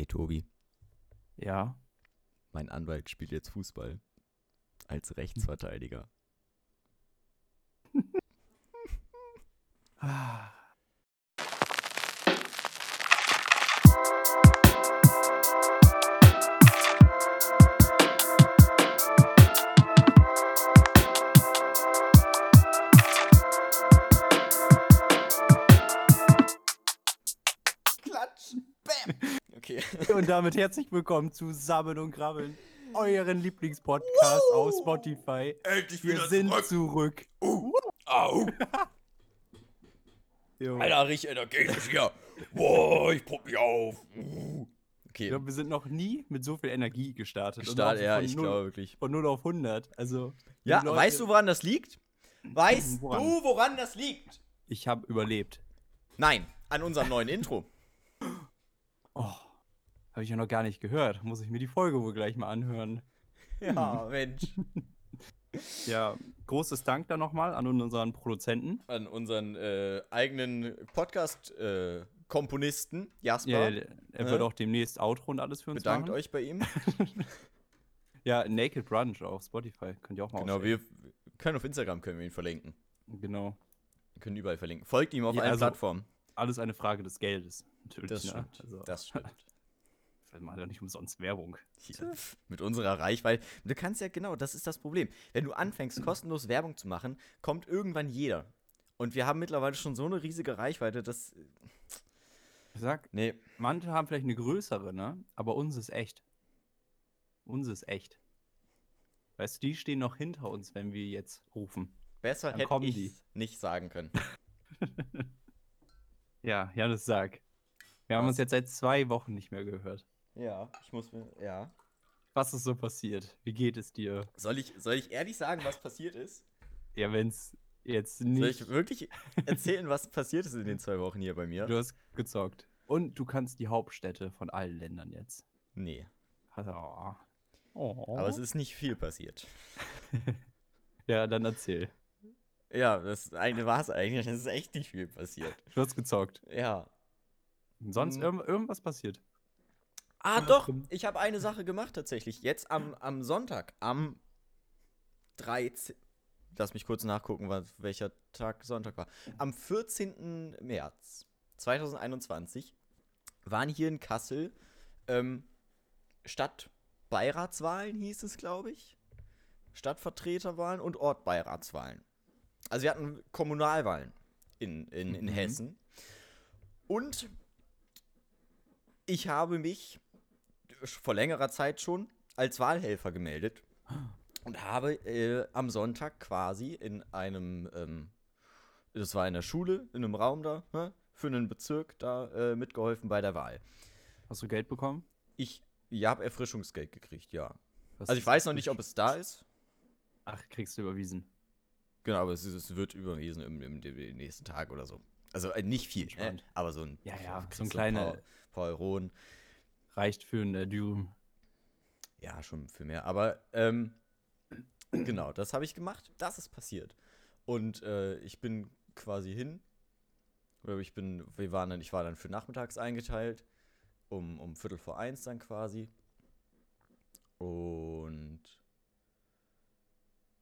Ey, Tobi, Ja. mein Anwalt spielt jetzt Fußball. Als Rechtsverteidiger. Ah. Und damit herzlich willkommen zu Sammeln und Grabbeln, euren Lieblingspodcast auf Spotify. Endlich Wir sind zurück. Uh, au! Alter, richtig energetisch hier. Boah, ich pupp mich auf. Uh. Ich Okay. glaube, wir sind noch nie mit so viel Energie gestartet. So ja, von ich glaube wirklich. Von 0 auf 100. Also, Ja, Leute- weißt du, woran das liegt? Weißt Woran? du, woran das liegt? Ich habe überlebt. Nein, an unserem neuen Intro. Oh, habe ich ja noch gar nicht gehört. Muss ich mir die Folge wohl gleich mal anhören. Ja, Mensch. Ja, großes Dank dann nochmal an unseren Produzenten. An unseren äh, eigenen Podcast-Komponisten, Jasper. Ja, er wird auch demnächst Outro und alles für uns Bedankt machen. euch bei ihm. Ja, Naked Brunch auf Spotify. Könnt ihr auch mal Genau, auschecken. wir können auf Instagram können wir ihn verlinken. Genau. Wir können überall verlinken. Folgt ihm auf Ja, allen also- Plattformen. Alles eine Frage des Geldes. Natürlich. Das ne? stimmt. Also, Das stimmt. Wir machen ja nicht umsonst Werbung. Hier, mit unserer Reichweite. Du kannst ja genau, das ist das Problem. Wenn du anfängst, kostenlos Werbung zu machen, kommt irgendwann jeder. Und wir haben mittlerweile schon so eine riesige Reichweite, dass. Ich sag, Nee, manche haben vielleicht eine größere, ne? Aber uns ist echt. Uns ist echt. Weißt du, die stehen noch hinter uns, wenn wir jetzt rufen. besser Dann hätte ich nicht sagen können. Ja, Janis, sag. Wir haben Was? uns jetzt seit zwei Wochen nicht mehr gehört. Ja, ich muss mir. Ja. Was ist so passiert? Wie geht es dir? Soll ich, soll ich ehrlich sagen, was passiert ist? Ja, wenn es jetzt Soll nicht. ich wirklich erzählen, was passiert ist in den zwei Wochen hier bei mir? Du hast gezockt. Und du kannst die Hauptstädte von allen Ländern jetzt. Nee. Also, oh. Oh. Aber es ist nicht viel passiert. Ja, dann erzähl. Ja, das eine war es eigentlich. Es ist echt nicht viel passiert. Du hast gezockt. Ja. Sonst Mhm. irgend, irgendwas passiert. Ah, doch. Ich habe eine Sache gemacht tatsächlich. Jetzt am, am Sonntag, am 13. Lass mich kurz nachgucken, was, welcher Tag Sonntag war. Am 14. März 2021 waren hier in Kassel ähm, Stadtbeiratswahlen, hieß es, glaube ich. Stadtvertreterwahlen und Ortbeiratswahlen. Also wir hatten Kommunalwahlen in, in, in Mhm. Hessen. Und ich habe mich vor längerer Zeit schon als Wahlhelfer gemeldet und habe äh, am Sonntag quasi in einem, ähm, das war in der Schule, in einem Raum da, ne, für einen Bezirk da äh, mitgeholfen bei der Wahl. Hast du Geld bekommen? Ich, ja, habe Erfrischungsgeld gekriegt, ja. Was Also ich weiß noch nicht, ob es da ist. Ach, kriegst du überwiesen. Genau, aber es, es wird überwiesen im, im, im nächsten Tag oder so. Also äh, nicht viel, ne? Aber so ein, Ja, ja, so ein kleiner- paar, paar Euronen. Reicht für ein äh, Dürüm. Ja, schon für mehr. Aber ähm, genau, das habe ich gemacht. Das ist passiert. Und äh, ich bin quasi hin. Ich bin, wir waren dann, ich war dann für nachmittags eingeteilt. Um, um Viertel vor eins dann quasi. Und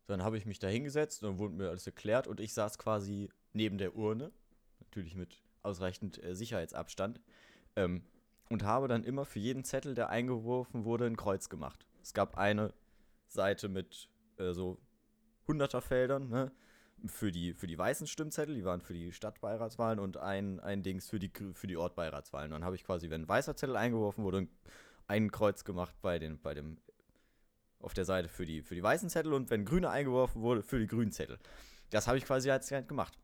dann habe ich mich da hingesetzt und dann wurde mir alles erklärt und ich saß quasi neben der Urne. Natürlich mit ausreichend äh, Sicherheitsabstand. Ähm, und habe dann immer für jeden Zettel, der eingeworfen wurde, ein Kreuz gemacht. Es gab eine Seite mit äh, so 100er Feldern, ne? Für die, für die weißen Stimmzettel, die waren für die Stadtbeiratswahlen und ein, ein Dings für die, für die Ortbeiratswahlen. Dann habe ich quasi, wenn ein weißer Zettel eingeworfen wurde, ein- Kreuz gemacht bei, den, bei dem, auf der Seite für die, für die weißen Zettel und wenn grüner eingeworfen wurde, für die grünen Zettel. Das habe ich quasi als gemacht.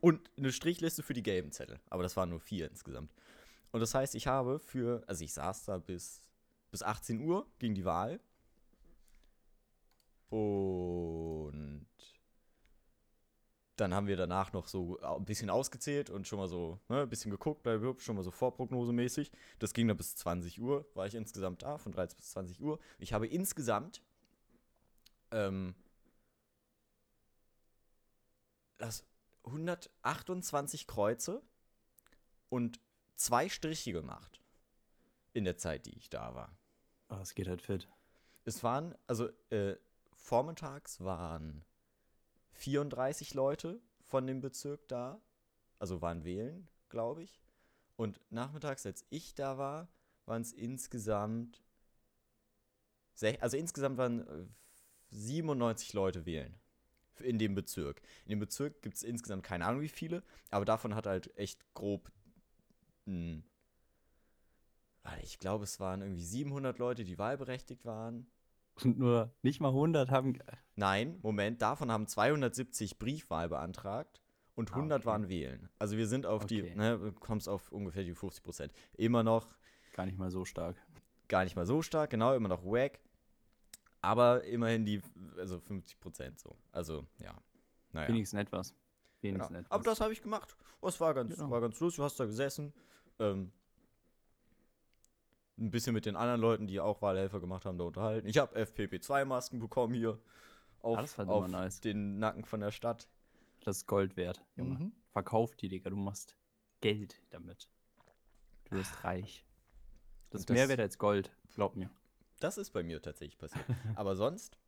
Und eine Strichliste für die gelben Zettel. Aber das waren nur vier insgesamt. Und das heißt, ich habe für, also ich saß da bis, bis 18 Uhr, ging die Wahl. Und dann haben wir danach noch so ein bisschen ausgezählt und schon mal so ne, ein bisschen geguckt, schon mal so vorprognosemäßig. Das ging dann bis 20 Uhr, war ich insgesamt da, von 13 bis 20 Uhr. Ich habe insgesamt ähm, das 128 Kreuze und zwei Striche gemacht. in der Zeit, die ich da war. Oh, es geht halt fit. Es waren, also äh, vormittags waren 34 Leute von dem Bezirk da, also waren wählen, glaube ich. Und nachmittags, als ich da war, waren es insgesamt, also insgesamt waren äh, 97 Leute wählen in dem Bezirk. In dem Bezirk gibt es insgesamt keine Ahnung wie viele, aber davon hat halt echt grob, warte, ich glaube, es waren irgendwie 700 Leute, die wahlberechtigt waren. Und nur nicht mal 100 haben. Nein, Moment, davon haben 270 Briefwahl beantragt und Ah, 100 okay. waren wählen. Also wir sind auf die, Okay. ne, du kommst auf ungefähr die 50 Prozent. Immer noch Gar nicht mal so stark. gar nicht mal so stark, genau, immer noch wack. Aber immerhin die, also 50 Prozent so. Also, ja. Naja. Wenigstens etwas. Wenigstens Genau. etwas. Aber das habe ich gemacht. Oh, es war ganz, Genau. war ganz lustig. Du hast da gesessen. Ähm, ein bisschen mit den anderen Leuten, die auch Wahlhelfer gemacht haben, da unterhalten. Ich habe FPP2-Masken bekommen hier. Auf, Ah, das war auf immer nice. den Nacken von der Stadt. Das ist Gold wert, Junge. Mhm. Verkauf die, Digga. Du machst Geld damit. Du wirst reich. Das ist das- mehr wert als Gold, glaub mir. Das ist bei mir tatsächlich passiert. Aber sonst,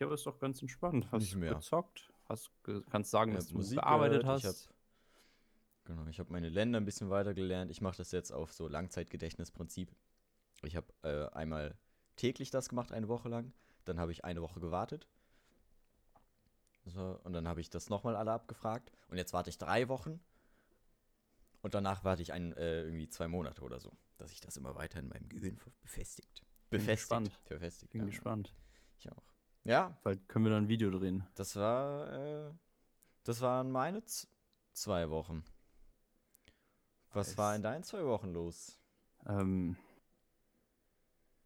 Ja, aber ist doch ganz entspannt. Hast Nicht mehr. gezockt, hast kannst sagen, ich dass du Musik gearbeitet gehört, ich hast. hab, genau, ich habe meine Länder ein bisschen weiter gelernt. Ich mache das jetzt auf so Langzeitgedächtnisprinzip. Ich habe äh, einmal täglich das gemacht, eine Woche lang. Dann habe ich eine Woche gewartet. So, und dann habe ich das nochmal alle abgefragt. Und jetzt warte ich drei Wochen. Und danach warte ich ein, äh, irgendwie zwei Monate oder so, dass sich das immer weiter in meinem Gehirn ver- befestigt. Bin Befestigt. gespannt. Verfestigt. Bin ja. gespannt. Ich auch. Ja, Bald können wir dann ein Video drehen. das war, äh, das waren meine z zwei Wochen. Was war Nice. in deinen zwei Wochen los? Ähm,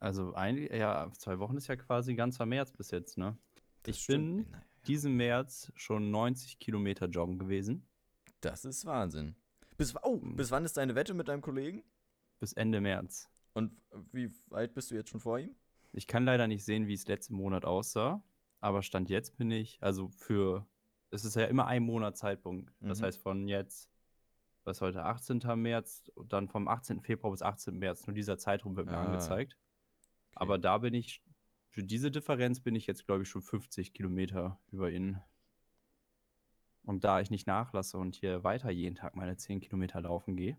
also ein, ja, zwei Wochen ist ja quasi ganzer März bis jetzt, ne? Das Ich stimmt. bin Naja, Diesen März schon 90 Kilometer joggen gewesen. Das ist Wahnsinn. Bis, oh, bis wann ist deine Wette mit deinem Kollegen? Bis Ende März. Und wie weit bist du jetzt schon vor ihm? Ich kann leider nicht sehen, wie es letzten Monat aussah, aber Stand jetzt bin ich, also für, es ist ja immer ein Monat Zeitpunkt. Das Mhm. heißt von jetzt, was heute, 18. März, und dann vom 18. Februar bis 18. März, nur dieser Zeitraum wird mir Ah, angezeigt. Aber da bin ich, für diese Differenz bin ich jetzt, glaube ich, schon 50 Kilometer über ihn. Und da ich nicht nachlasse und hier weiter jeden Tag meine 10 Kilometer laufen gehe,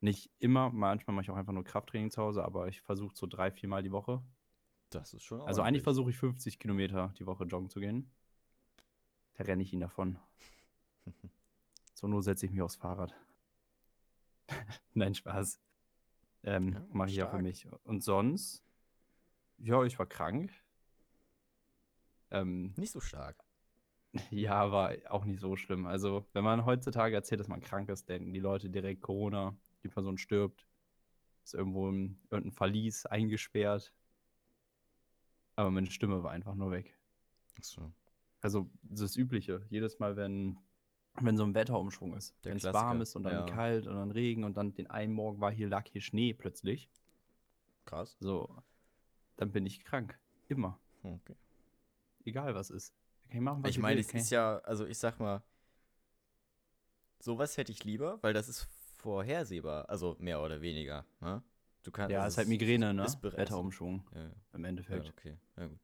nicht immer, manchmal mache ich auch einfach nur Krafttraining zu Hause, aber ich versuche so drei, vier Mal die Woche. Das ist schon Also eigentlich versuche ich 50 Kilometer die Woche joggen zu gehen. Da renne ich ihn davon. So nur setze ich mich aufs Fahrrad. Nein, Spaß. Ähm, Ja, Mache ich ja für stark. mich. Und sonst, ja, ich war krank. Ähm, Nicht so stark. ja, war auch nicht so schlimm. Also, wenn man heutzutage erzählt, dass man krank ist, denken die Leute direkt Corona, die Person stirbt, ist irgendwo in irgendein Verlies eingesperrt. Aber meine Stimme war einfach nur weg. Ach so. Also das Übliche. Jedes Mal, wenn, wenn so ein Wetterumschwung ist. Der Wenn es warm ist und dann ja. kalt und dann Regen und dann den einen Morgen war hier, lag hier Schnee plötzlich. Krass. So, dann bin ich krank. Immer. Okay. Egal was ist. Kann ich machen, was Ich meine, es ist ja, also ich sag mal, sowas hätte ich lieber, weil das ist vorhersehbar, also mehr oder weniger. Ne? Du kannst, Ja, das ist halt Migräne, ne? ist Wetterumschwung Ja, ja, im ja, Endeffekt. okay. Ja, gut.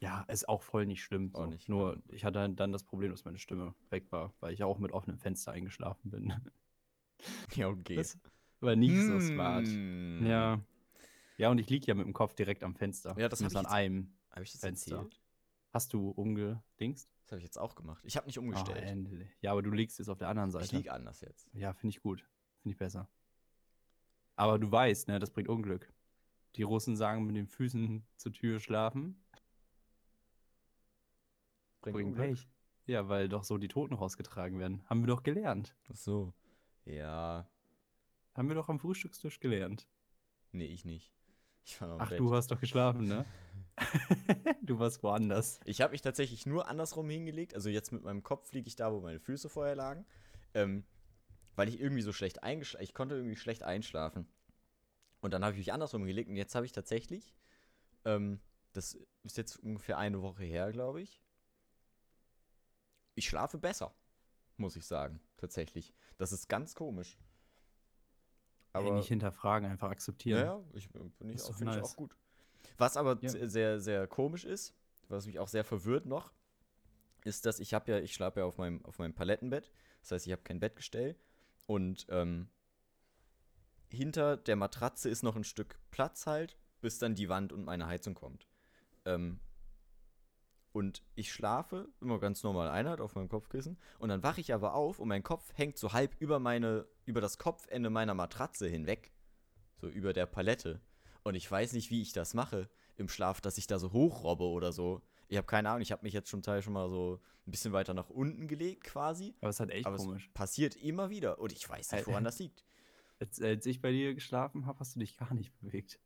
Ja, ist auch voll nicht schlimm. Auch So. nicht, Nur ja. ich hatte dann das Problem, dass meine Stimme weg war, weil ich auch mit offenem Fenster eingeschlafen bin. Ja, okay. Das war nicht so smart. Hm. Ja. Ja, und ich liege ja mit dem Kopf direkt am Fenster. Ja, das hab ich an jetzt- einem. Habe ich Fenster. erzählt? Hast du umgedingst? Das habe ich jetzt auch gemacht. Ich habe nicht umgestellt. endlich. Ja, aber du liegst jetzt auf der anderen Seite. ich liege anders jetzt. Ja, finde ich gut. Finde ich besser. Aber du weißt, ne, das bringt Unglück. Die Russen sagen, mit den Füßen zur Tür schlafen, bringt, Unglück? Pech. Ja, weil doch so die Toten rausgetragen werden. Haben wir doch gelernt. Ach so. Ja. Haben wir doch am Frühstückstisch gelernt. Nee, ich nicht. Ich war noch Ach, Bett. du hast doch geschlafen, ne? du warst woanders. Ich habe mich tatsächlich nur andersrum hingelegt. Also jetzt mit meinem Kopf liege ich da, wo meine Füße vorher lagen. Ähm, weil ich irgendwie so schlecht eingeschlafen Ich konnte irgendwie schlecht einschlafen. Und dann habe ich mich andersrum gelegt. Und jetzt habe ich tatsächlich, ähm, das ist jetzt ungefähr eine Woche her, glaube ich. Ich schlafe besser, muss ich sagen. Tatsächlich. Das ist ganz komisch. Aber nicht hinterfragen, einfach akzeptieren. Ja, ja ich, finde ich, auch, nice. ich auch gut. Was aber ja. sehr, sehr komisch ist, was mich auch sehr verwirrt noch, ist, dass ich habe ja, ich schlafe ja auf meinem, auf meinem Palettenbett. Das heißt, ich habe kein Bettgestell. Und ähm, hinter der Matratze ist noch ein Stück Platz halt, bis dann die Wand und meine Heizung kommt. Ähm, und ich schlafe immer ganz normal Einheit auf meinem Kopfkissen. Und dann wache ich aber auf und mein Kopf hängt so halb über meine, über das Kopfende meiner Matratze hinweg. So über der Palette. Und ich weiß nicht, wie ich das mache im Schlaf, dass ich da so hochrobbe oder so. Ich habe keine Ahnung, ich habe mich jetzt schon Teil schon mal so ein bisschen weiter nach unten gelegt quasi. Aber es halt echt Aber komisch. Es passiert immer wieder und ich weiß nicht, woran das liegt. Als, als ich bei dir geschlafen habe, hast du dich gar nicht bewegt.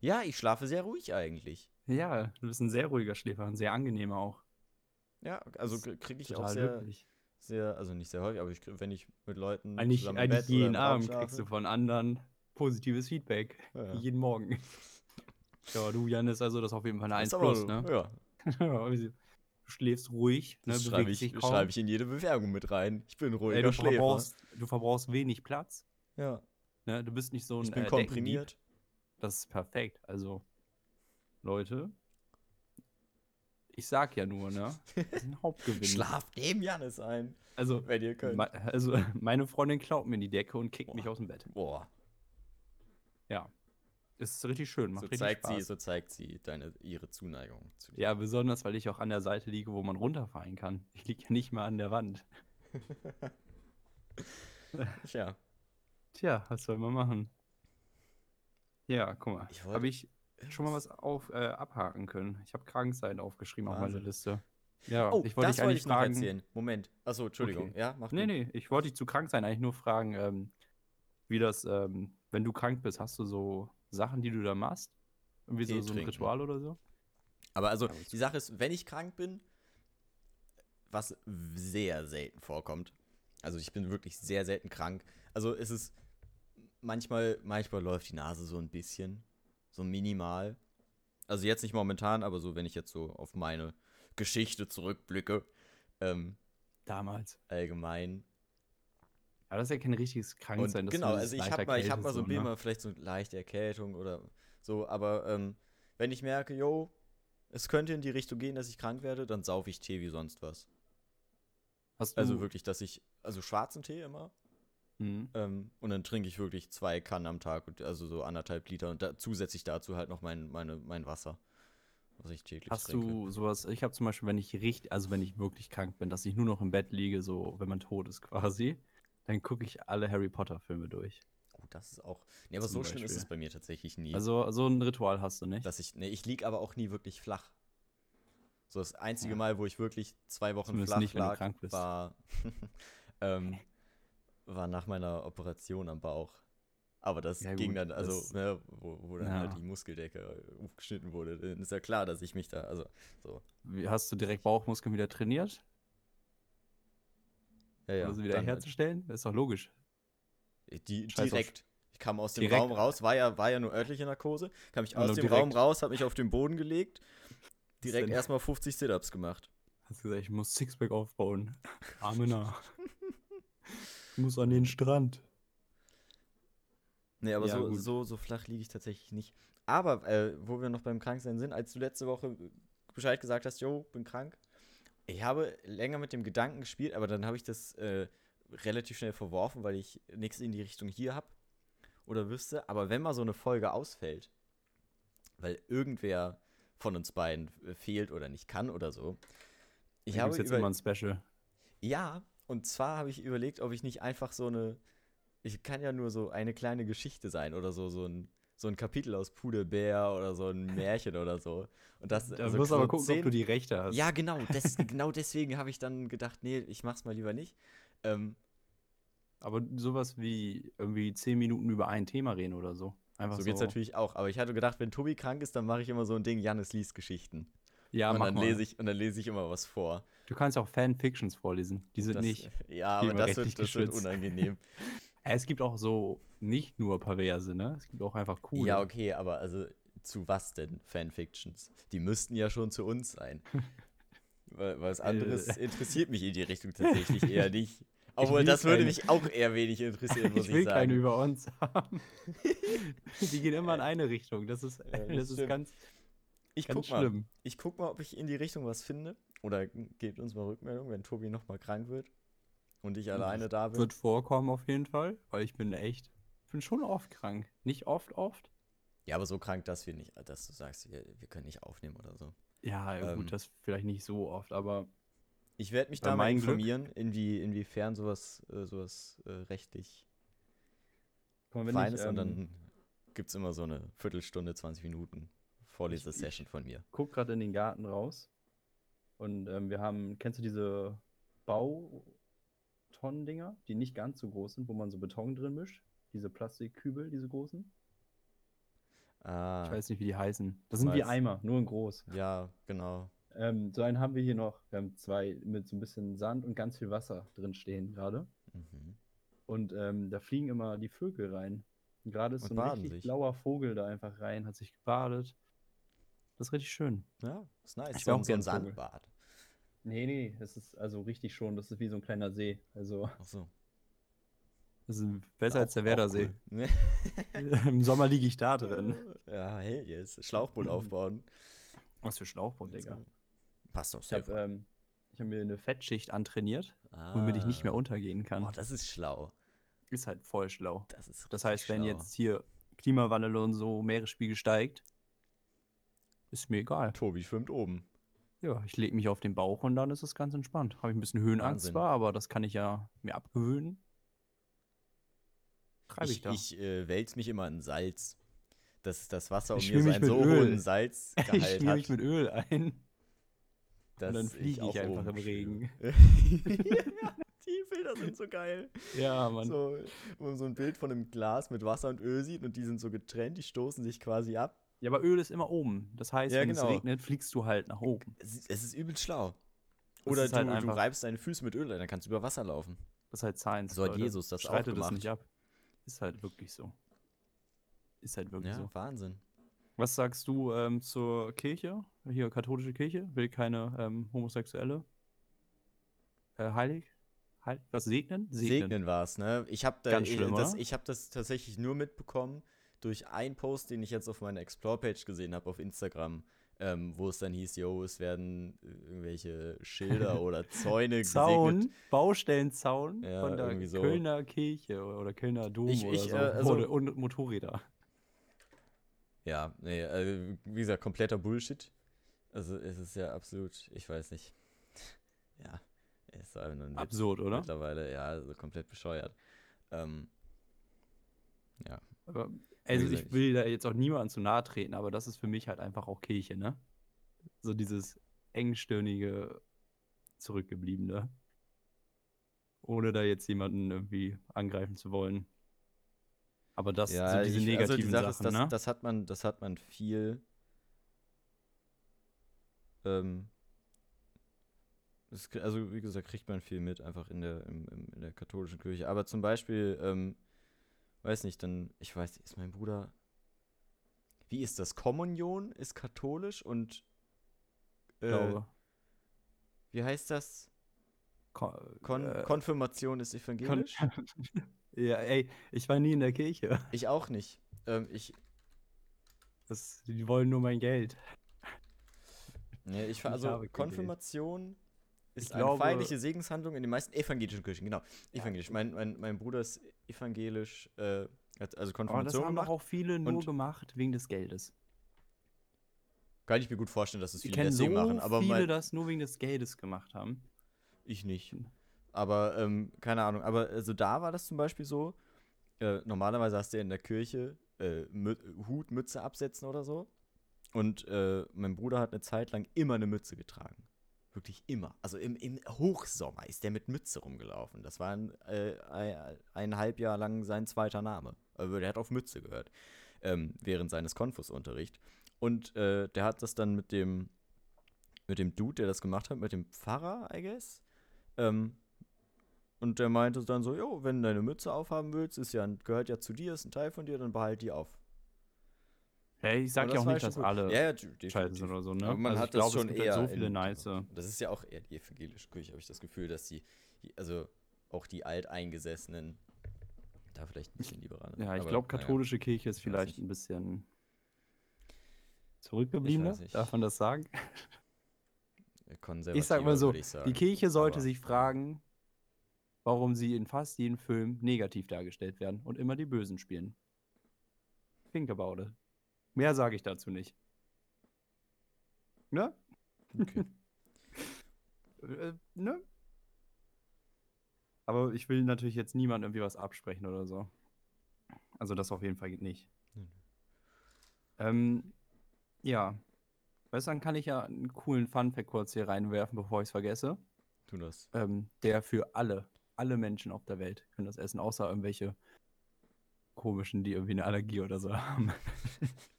Ja, ich schlafe sehr ruhig eigentlich. Ja, du bist ein sehr ruhiger Schläfer, ein sehr angenehmer auch. Ja, also kriege ich auch sehr, sehr, also nicht sehr häufig, aber ich, wenn ich mit Leuten eigentlich, zusammen eigentlich jeden Abend kriegst du von anderen positives Feedback. Ja. Jeden Morgen. ja, du, Janis, also das ist auf jeden Fall eine 1 Plus, ne? Ja. du schläfst ruhig, ne? Das schreibe ich, schreib ich in jede Bewerbung mit rein. Ich bin ruhiger Ey, du Schläfer. Verbrauchst, du verbrauchst wenig Platz. Ja. Ne? Du bist nicht so ein. Ich bin äh, komprimiert. Das ist perfekt. Also, Leute, ich sag ja nur, ne? Das ist ein Hauptgewinn. Schlaf neben Janis ein. Also, wenn ihr könnt. also, meine Freundin klaut mir in die Decke und kickt Boah. mich aus dem Bett. Boah. Ja. Ist richtig schön, macht so richtig zeigt Spaß. Sie, so zeigt sie deine, ihre Zuneigung zu dir. Ja, besonders, weil ich auch an der Seite liege, wo man runterfallen kann. Ich liege ja nicht mal an der Wand. Tja. Tja, was soll man machen? Ja, guck mal. Habe ich schon mal was auf, äh, abhaken können. Ich habe Kranksein aufgeschrieben Wahnsinn. auf meiner Liste. Ja, oh, ich wollte dich eigentlich wollte ich fragen. Erzählen. Moment. Achso, Entschuldigung. Okay. Ja, mach Nee, du. nee, ich wollte dich zu krank sein eigentlich nur fragen, ähm, wie das, ähm, wenn du krank bist, hast du so Sachen, die du da machst? Irgendwie so, so ein Ritual oder so? Aber also, die Sache ist, wenn ich krank bin, was sehr selten vorkommt, also ich bin wirklich sehr selten krank. Also es ist manchmal, manchmal läuft die Nase so ein bisschen, so minimal. Also jetzt nicht momentan, aber so, wenn ich jetzt so auf meine Geschichte zurückblicke. Ähm, Damals. Allgemein. Aber das ist ja kein richtiges Kranksein. Und genau, also ich habe mal, hab mal so ein so, ne? vielleicht so eine leichte Erkältung oder so, aber ähm, wenn ich merke, yo, es könnte in die Richtung gehen, dass ich krank werde, dann saufe ich Tee wie sonst was. also wirklich, dass ich, also schwarzen Tee immer. Mhm. Ähm, und dann trinke ich wirklich zwei Kannen am Tag, also so anderthalb Liter und da, zusätzlich dazu halt noch mein, meine, mein Wasser, was ich täglich Hast trinke. du sowas, ich habe zum Beispiel, wenn ich richtig, also wenn ich wirklich krank bin, dass ich nur noch im Bett liege, so wenn man tot ist quasi, dann gucke ich alle Harry Potter Filme durch. Oh, das ist auch. Nee, aber so Beispiel. schlimm ist es bei mir tatsächlich nie. Also so ein Ritual hast du nicht? Dass ich, nee, ich liege aber auch nie wirklich flach. So das einzige ja. Mal, wo ich wirklich zwei Wochen Zumindest flach nicht, lag, war ähm, war nach meiner Operation am Bauch. Aber das ja, ging gut, dann, also, ne, wo, wo dann ja. halt die Muskeldecke aufgeschnitten wurde, dann ist ja klar, dass ich mich da, also, so. Wie, hast du direkt Bauchmuskeln wieder trainiert? Ja, ja. Also wieder halt. herzustellen? Das ist doch logisch. Die, direkt. Ich kam aus dem direkt. Raum raus, war ja, war ja nur örtliche Narkose, kam ich aus dem direkt. Raum raus, hab mich auf den Boden gelegt, direkt erstmal 50 Sit-Ups gemacht. Hast gesagt, ich muss Sixpack aufbauen. Arme nach. muss an den Strand. Nee, aber ja, so, so, so flach liege ich tatsächlich nicht. Aber, äh, wo wir noch beim Kranksein sind, als du letzte Woche Bescheid gesagt hast, jo, bin krank. Ich habe länger mit dem Gedanken gespielt, aber dann habe ich das äh, relativ schnell verworfen, weil ich nichts in die Richtung hier habe oder wüsste. Aber wenn mal so eine Folge ausfällt, weil irgendwer von uns beiden fehlt oder nicht kann oder so. Ich habe jetzt über immer ein Special. Ja, und zwar habe ich überlegt, ob ich nicht einfach so eine. Ich kann ja nur so eine kleine Geschichte sein oder so, so ein, so ein Kapitel aus Pudelbär oder so ein Märchen oder so. Und das, da also musst aber gucken, 10, ob du die Rechte hast. Ja, genau. Des, genau deswegen habe ich dann gedacht, nee, ich mach's mal lieber nicht. Ähm, aber sowas wie irgendwie zehn Minuten über ein Thema reden oder so. Einfach so, so geht's natürlich auch. Aber ich hatte gedacht, wenn Tobi krank ist, dann mache ich immer so ein Ding, Jannis liest Geschichten. Ja, und dann mal. lese ich und dann lese ich immer was vor. Du kannst auch Fanfictions vorlesen. Die sind das, nicht. Ja, aber das wird, das wird unangenehm. es gibt auch so nicht nur perverse, ne? Es gibt auch einfach coole. Ja, okay, aber also zu was denn Fanfictions? Die müssten ja schon zu uns sein. weil was anderes äh. interessiert mich in die Richtung tatsächlich eher nicht. Obwohl, das würde keine- mich auch eher wenig interessieren, muss ich ich, will sagen. keine über uns haben. Die gehen immer in eine Richtung. Das ist, Ja, das das ist ganz, ich ganz guck mal. schlimm. Ich guck mal, ob ich in die Richtung was finde. Oder gebt uns mal Rückmeldung, wenn Tobi nochmal krank wird und ich alleine da bin. Wird vorkommen auf jeden Fall, weil ich bin echt, ich bin schon oft krank. Nicht oft, oft. Ja, aber so krank, dass wir nicht, dass du sagst, wir, wir können nicht aufnehmen oder so. Ja, Ähm. gut, das vielleicht nicht so oft, aber Ich werde mich da mal Glück- informieren, inwie, inwiefern sowas, äh, sowas äh, rechtlich mal, fein ich, ist. und ähm, dann gibt es immer so eine Viertelstunde, 20 Minuten Vorlesesession von mir. guck gerade in den Garten raus und ähm, wir haben, kennst du diese Bautonnendinger, die nicht ganz so groß sind, wo man so Beton drin mischt? Diese Plastikkübel, diese großen? Ah, Ich weiß nicht, wie die heißen. Das sind wie weiß. Eimer, nur in groß. ja, genau. Ähm, so einen haben wir hier noch. Wir haben zwei mit so ein bisschen Sand und ganz viel Wasser drin stehen gerade. Mhm. Und ähm, da fliegen immer die Vögel rein. Und gerade ist Und so ein richtig sich. blauer Vogel da einfach rein, hat sich gebadet. Das ist richtig schön. Ja, ist nice. Ich auch so ein gern Vogel. Sandbad. Nee, nee, das ist also richtig schon. Das ist wie so ein kleiner See. Also, Ach so. Das ist besser als Auch- der auch Werdersee. cool. Im Sommer liege ich da drin. ja, hey, jetzt Schlauchboot aufbauen. Was für Schlauchboot, Digga. Passt doch Ich sehr. habe ähm, ich hab mir eine Fettschicht antrainiert, womit ich nicht mehr Ah. untergehen kann. Oh, das ist schlau. ist halt voll schlau. Das ist Das heißt, wenn schlau. jetzt hier Klimawandel und so Meeresspiegel steigt, ist mir egal. Tobi schwimmt oben. Ja, ich lege mich auf den Bauch und dann ist es ganz entspannt. Habe ich ein bisschen Höhenangst Wahnsinn. zwar, aber das kann ich ja mir abgewöhnen. Treibe ich, Ich, ich äh, wälz mich immer in Salz. Das, das Wasser um Ich mir schmier so mich einen so Öl. hohen ich Salzgehalt schmier hat, mich mit Öl ein. dass dann fliege auch ich einfach im Regen. ja, die Bilder sind so geil. Ja, Mann. So, wo man so ein Bild von einem Glas mit Wasser und Öl sieht und die sind so getrennt, die stoßen sich quasi ab. Ja, aber Öl ist immer oben. Das heißt, Ja, wenn genau. es regnet, fliegst du halt nach oben. Es ist, es ist übelst schlau. Oder ist halt du, du reibst deine Füße mit Öl, ein, dann kannst du über Wasser laufen. Das ist halt Science. So hat Leute. Jesus das auch Streitet gemacht. das nicht ab. Ist halt wirklich so. Ist halt wirklich Ja, so. Wahnsinn. Was sagst du ähm, zur Kirche? Hier, katholische Kirche, will keine ähm, Homosexuelle äh, heilig? Heil was segnen? Segnen, war es, ne? Ich habe da, Ganz eh, schlimm, das, ich habe das tatsächlich nur mitbekommen durch einen Post, den ich jetzt auf meiner Explore-Page gesehen habe auf Instagram, ähm, wo es dann hieß, yo, es werden irgendwelche Schilder oder Zäune gesegnet. Zaun, Baustellenzaun Ja, von der so. Kölner Kirche oder, oder Kölner Dom Ich- oder ich, so. äh, also- oder, und Motorräder. Ja, nee, äh, wie gesagt, kompletter Bullshit. Also es ist ja absolut, ich weiß nicht. Ja, es ist einfach nur Absurd, oder? mittlerweile, ja, also komplett bescheuert. Ähm, ja, Aber, also ich will da jetzt auch niemandem zu nahe treten, aber das ist für mich halt einfach auch Kirche, ne? So dieses engstirnige, zurückgebliebene. Ohne da jetzt jemanden irgendwie angreifen zu wollen. Aber das ja, sind diese ich, negativen also die Sache Sachen, ist, das, ne? das hat man, das hat man viel. Ähm, das, also wie gesagt, kriegt man viel mit, einfach in der, im, im, in der katholischen Kirche. Aber zum Beispiel, ähm, weiß nicht, dann, ich weiß, ist mein Bruder. Wie ist das? Kommunion ist katholisch und äh, glaube. wie heißt das? Kon Kon äh, Konfirmation ist Kon evangelisch? ja, ey, ich war nie in der Kirche. ich auch nicht. Ähm, ich, Das, die wollen nur mein Geld. Ja, ich, ver- also Konfirmation ist Ich eine glaube- feindliche Segenshandlung in den meisten evangelischen Kirchen, genau. Evangelisch. Mein, mein, mein Bruder ist evangelisch, äh, hat also Aber das Konfirmation haben doch auch viele nur gemacht wegen des Geldes. Kann ich mir gut vorstellen, dass es viele kenne so deswegen machen, aber viele, das nur wegen des Geldes gemacht haben. ich nicht. Aber, ähm, keine Ahnung, aber also da war das zum Beispiel so, äh, normalerweise hast du ja in der Kirche äh, Hut, Mütze absetzen oder so. Und äh, mein Bruder hat eine Zeit lang immer eine Mütze getragen. Wirklich immer. Also im, im Hochsommer ist der mit Mütze rumgelaufen. Das war ein, äh, ein, eineinhalb Jahr lang sein zweiter Name. Also der hat auf Mütze gehört. Ähm, während seines Konfusunterrichts. Und äh, der hat das dann mit dem, mit dem Dude, der das gemacht hat, mit dem Pfarrer, I guess. Ähm, und der meinte dann so, jo, wenn du deine Mütze aufhaben willst, ist ja, gehört ja zu dir, ist ein Teil von dir, dann behalt die auf. Hey, ich sag ja das auch nicht, dass cool. alle Ja, ja, scheiße sind oder so, ne? Aber man also hat ich glaube, das schon gibt eher. halt so viele in- nice. Das ist ja auch eher die evangelische Kirche, habe ich das Gefühl, dass die, also auch die Alteingesessenen da vielleicht ein bisschen lieber ran. Ja, ich glaube, katholische Kirche ist vielleicht ein bisschen zurückgebliebener. Nicht. Darf man das sagen? Konservativer, Ich sag mal so. Die Kirche sollte Aber, sich fragen, warum sie in fast jedem Film negativ dargestellt werden und immer die Bösen spielen. Think about it. Mehr sage ich dazu nicht. Ne? Okay. Äh, ne? Aber ich will natürlich jetzt niemandem irgendwie was absprechen oder so. Also das auf jeden Fall nicht. Mhm. Ähm, ja. Weißt du, dann kann ich ja einen coolen Funfact kurz hier reinwerfen, bevor ich es vergesse. Tu das. Ähm, der für alle, alle Menschen auf der Welt können das essen, außer irgendwelche komischen, die irgendwie eine Allergie oder so haben.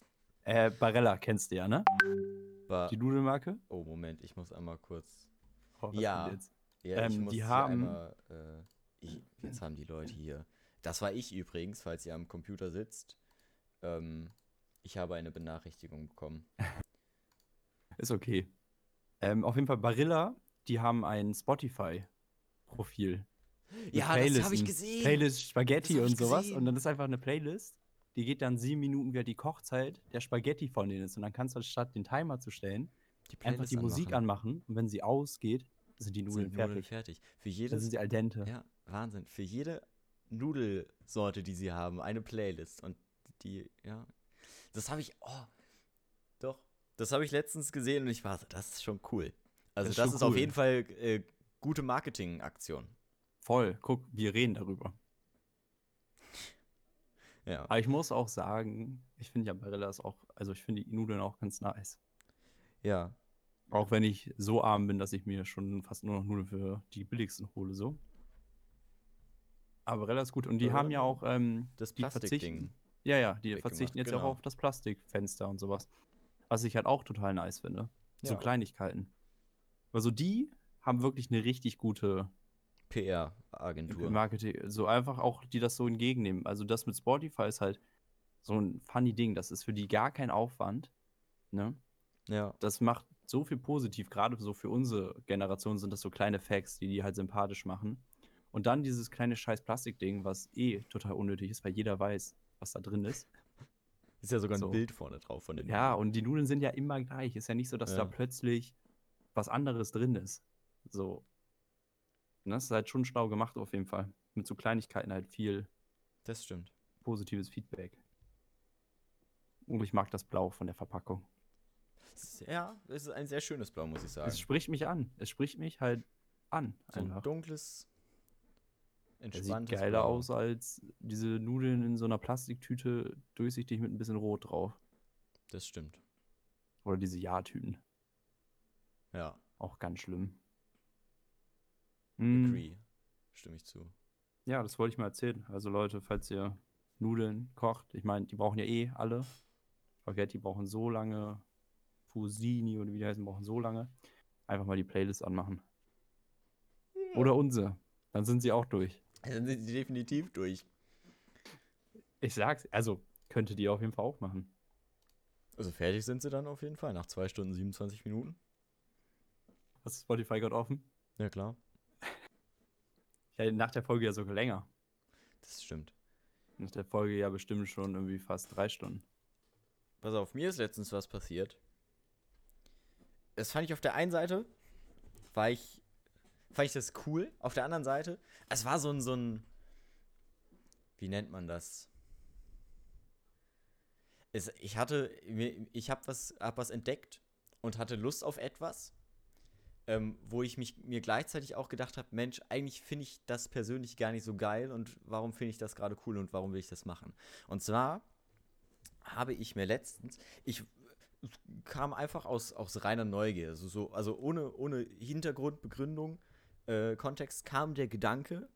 äh, Barella kennst du ja, ne? War, Die Nudelmarke? oh, Moment, ich muss einmal kurz. Oh, Ja. Ja, ich Ähm, die haben- Einmal, äh, ich, jetzt haben die Leute hier. Das war ich übrigens, falls ihr am Computer sitzt. Ähm, ich habe eine Benachrichtigung bekommen. Ist okay. Ähm, auf jeden Fall Barilla, die haben ein Spotify-Profil. Ja, das habe ich Playlisten. gesehen. Playlist Spaghetti und sowas. gesehen. Und dann ist einfach eine Playlist, die geht dann sieben Minuten, wie die Kochzeit der Spaghetti von denen ist. Und dann kannst du statt den Timer zu stellen, Die einfach die Musik anmachen. Und wenn sie ausgeht, sind die Nudeln Sind Nudeln fertig. fertig. Für Dann jedes, sind sie al dente. ja, Wahnsinn. Für jede Nudelsorte, die sie haben, eine Playlist. Und die, ja, das habe ich, oh, doch, das habe ich letztens gesehen und ich war so, das ist schon cool. Also Das das ist ist, schon auf cool. jeden Fall äh, gute Marketingaktion. Voll. Guck, wir reden darüber. Ja. Aber ich muss auch sagen, ich finde ja Barilla ist auch, also ich finde die Nudeln auch ganz nice. Ja. Auch wenn ich so arm bin, dass ich mir schon fast nur noch Nudeln für die billigsten hole, so. Aber Barilla ist gut. Und die Ja, haben ja auch, ähm, Das Plastikding. verzichten. Ja, ja, die weggemacht, verzichten jetzt genau. auch auf das Plastikfenster und sowas. Was ich halt auch total nice finde. So Ja. Kleinigkeiten. Also die haben wirklich eine richtig gute PR-Agentur. Marketing, so einfach auch, die das so entgegennehmen. Also das mit Spotify ist halt so ein funny Ding. Das ist für die gar kein Aufwand. Ne? Ja. Das macht so viel positiv. Gerade so für unsere Generation sind das so kleine Facts, die die halt sympathisch machen. Und dann dieses kleine scheiß Plastikding, was eh total unnötig ist, weil jeder weiß, was da drin ist. Ist ja sogar ein So. Bild vorne drauf von den Ja, Nudeln. und die Nudeln sind ja immer gleich. Ist ja nicht so, dass da Ja. plötzlich was anderes drin ist. So. Und das ist halt schon schlau gemacht auf jeden Fall. Mit so Kleinigkeiten halt viel Das stimmt. positives Feedback. Und ich mag das Blau von der Verpackung. Ja, es ist ein sehr schönes Blau, muss ich sagen. Es spricht mich an. Es spricht mich halt an. so ein dunkles, Der sieht entspanntes geiler Blau. aus als diese Nudeln in so einer Plastiktüte durchsichtig mit ein bisschen Rot drauf. Das stimmt. Oder diese Ja-Tüten. Ja, Auch ganz schlimm. Mm, agree. Stimme ich zu. Ja, das wollte ich mal erzählen. Also Leute, falls ihr Nudeln kocht, ich meine, die brauchen ja eh alle. Spaghetti brauchen so lange. Fusini oder wie die heißen, brauchen so lange. Einfach mal die Playlist anmachen. Oder unsere. Dann sind sie auch durch. Dann sind sie definitiv durch. Ich sag's, also könnte die auf jeden Fall auch machen. Also fertig sind sie dann auf jeden Fall, nach 2 Stunden 27 Minuten. Hast du Spotify gerade offen? Ja, klar. Ja, nach der Folge ja sogar länger. Das stimmt. Nach der Folge ja bestimmt schon irgendwie fast drei Stunden. Pass auf, mir ist letztens was passiert. Das fand ich auf der einen Seite, war ich, fand ich das cool. Auf der anderen Seite, es war so ein, so ein, wie nennt man das? Es, ich hatte, ich habe was, hab was entdeckt und hatte Lust auf etwas, ähm, wo ich mich mir gleichzeitig auch gedacht habe, Mensch, eigentlich finde ich das persönlich gar nicht so geil und warum finde ich das gerade cool und warum will ich das machen? Und zwar habe ich mir letztens, ich kam einfach aus, aus reiner Neugier, also, so, also ohne, ohne Hintergrund, Begründung, äh, Kontext, kam der Gedanke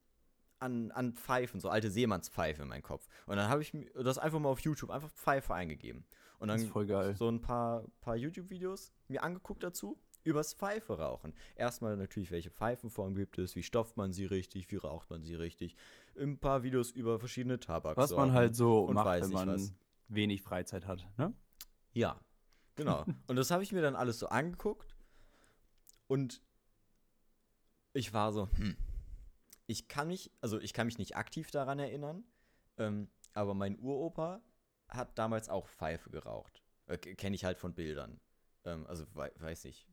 an, an Pfeifen, so alte Seemannspfeife in meinen Kopf. Und dann habe ich das einfach mal auf YouTube, einfach Pfeife eingegeben. Und dann Das ist voll geil. so ein paar, paar YouTube-Videos mir angeguckt dazu, übers Pfeife rauchen. Erstmal natürlich, welche Pfeifenform gibt es, wie stopft man sie richtig, wie raucht man sie richtig. Ein paar Videos über verschiedene Tabak. Was man halt so und macht, weiß wenn man was. wenig Freizeit hat, ne? Ja, genau. und das habe ich mir dann alles so angeguckt und ich war so, hm, ich kann mich, also ich kann mich nicht aktiv daran erinnern, ähm, aber mein Uropa hat damals auch Pfeife geraucht. Äh, Kenne ich halt von Bildern. Ähm, also wei weiß ich.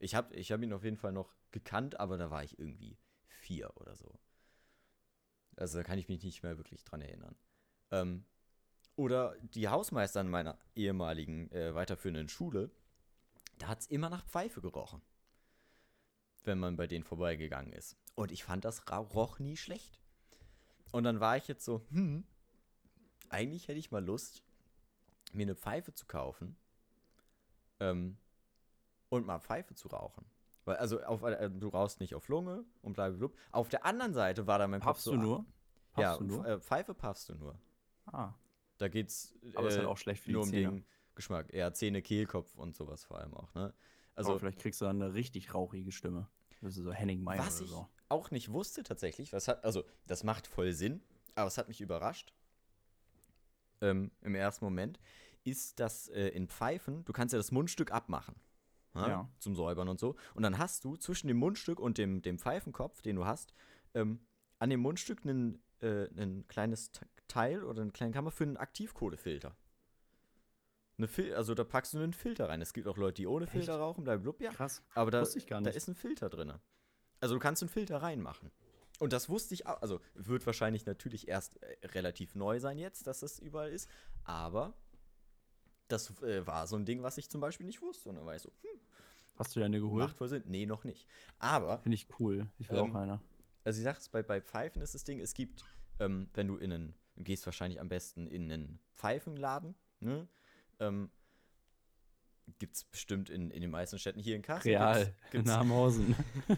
Ich habe ich hab ihn auf jeden Fall noch gekannt, aber da war ich irgendwie vier oder so. Also da kann ich mich nicht mehr wirklich dran erinnern. Ähm, oder die Hausmeister in meiner ehemaligen äh, weiterführenden Schule, da hat es immer nach Pfeife gerochen. Wenn man bei denen vorbeigegangen ist. Und ich fand das roch nie schlecht. Und dann war ich jetzt so, hm, eigentlich hätte ich mal Lust, mir eine Pfeife zu kaufen ähm, und mal Pfeife zu rauchen. Weil, also, auf, äh, du rauchst nicht auf Lunge und blub. Auf der anderen Seite war da mein Kopf so. du nur? Puffst ja, du nur? Äh, Pfeife puffst du nur. Ah. Da geht's. Aber äh, ist halt auch schlecht für nur die Zähne. um den Geschmack. Ja, Zähne, Kehlkopf und sowas vor allem auch, ne? Also, Aber vielleicht kriegst du dann eine richtig rauchige Stimme. Das ist so Henning Meyer was oder so. ich auch nicht wusste tatsächlich, was hat, also das macht voll Sinn, aber es hat mich überrascht. Ähm, Im ersten Moment ist das äh, in Pfeifen, du kannst ja das Mundstück abmachen. Ja, Ja. Zum Säubern und so. Und dann hast du zwischen dem Mundstück und dem, dem Pfeifenkopf, den du hast, ähm, an dem Mundstück einen, äh, ein kleines Te- Teil oder eine kleine Kammer für einen Aktivkohlefilter. Eine Fil also da packst du einen Filter rein. Es gibt auch Leute, die ohne Filter Echt? rauchen, bleiben blub, ja. Krass. Aber da, Wusste ich gar da ist ein Filter drin. Also du kannst einen Filter reinmachen. Und das wusste ich auch. Also wird wahrscheinlich natürlich erst äh, relativ neu sein jetzt, dass das überall ist. Aber das äh, war so ein Ding, was ich zum Beispiel nicht wusste. Und dann war ich so, hm, Hast du dir eine geholt? macht voll Sinn. Nee, noch nicht. Aber, Finde ich cool. Ich will Ähm, auch eine. also ich sag's, bei, bei Pfeifen ist das Ding, es gibt, ähm, wenn du in einen, du gehst wahrscheinlich am besten in einen Pfeifenladen, ne? Ähm, gibt's bestimmt in, in den meisten Städten hier in Kassel. Real. Gibt's, gibt's,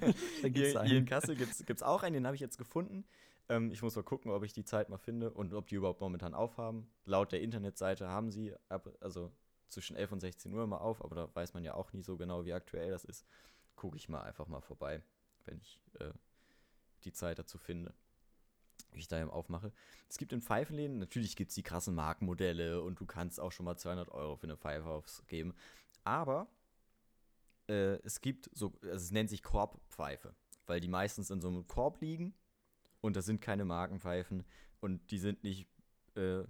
da gibt's hier, hier in. Kassel gibt es auch einen, den habe ich jetzt gefunden. Ähm, ich muss mal gucken, ob ich die Zeit mal finde und ob die überhaupt momentan aufhaben. Laut der Internetseite haben sie ab, also zwischen 11 und 16 Uhr mal auf, aber da weiß man ja auch nie so genau, wie aktuell das ist. Gucke ich mal einfach mal vorbei, wenn ich äh, die Zeit dazu finde, wie ich da eben aufmache. Es gibt in Pfeifenläden, natürlich gibt es die krassen Markenmodelle und du kannst auch schon mal 200 Euro für eine Pfeife ausgeben, aber äh, es gibt so, also es nennt sich Korbpfeife, weil die meistens in so einem Korb liegen und das sind keine Markenpfeifen und die sind nicht, äh,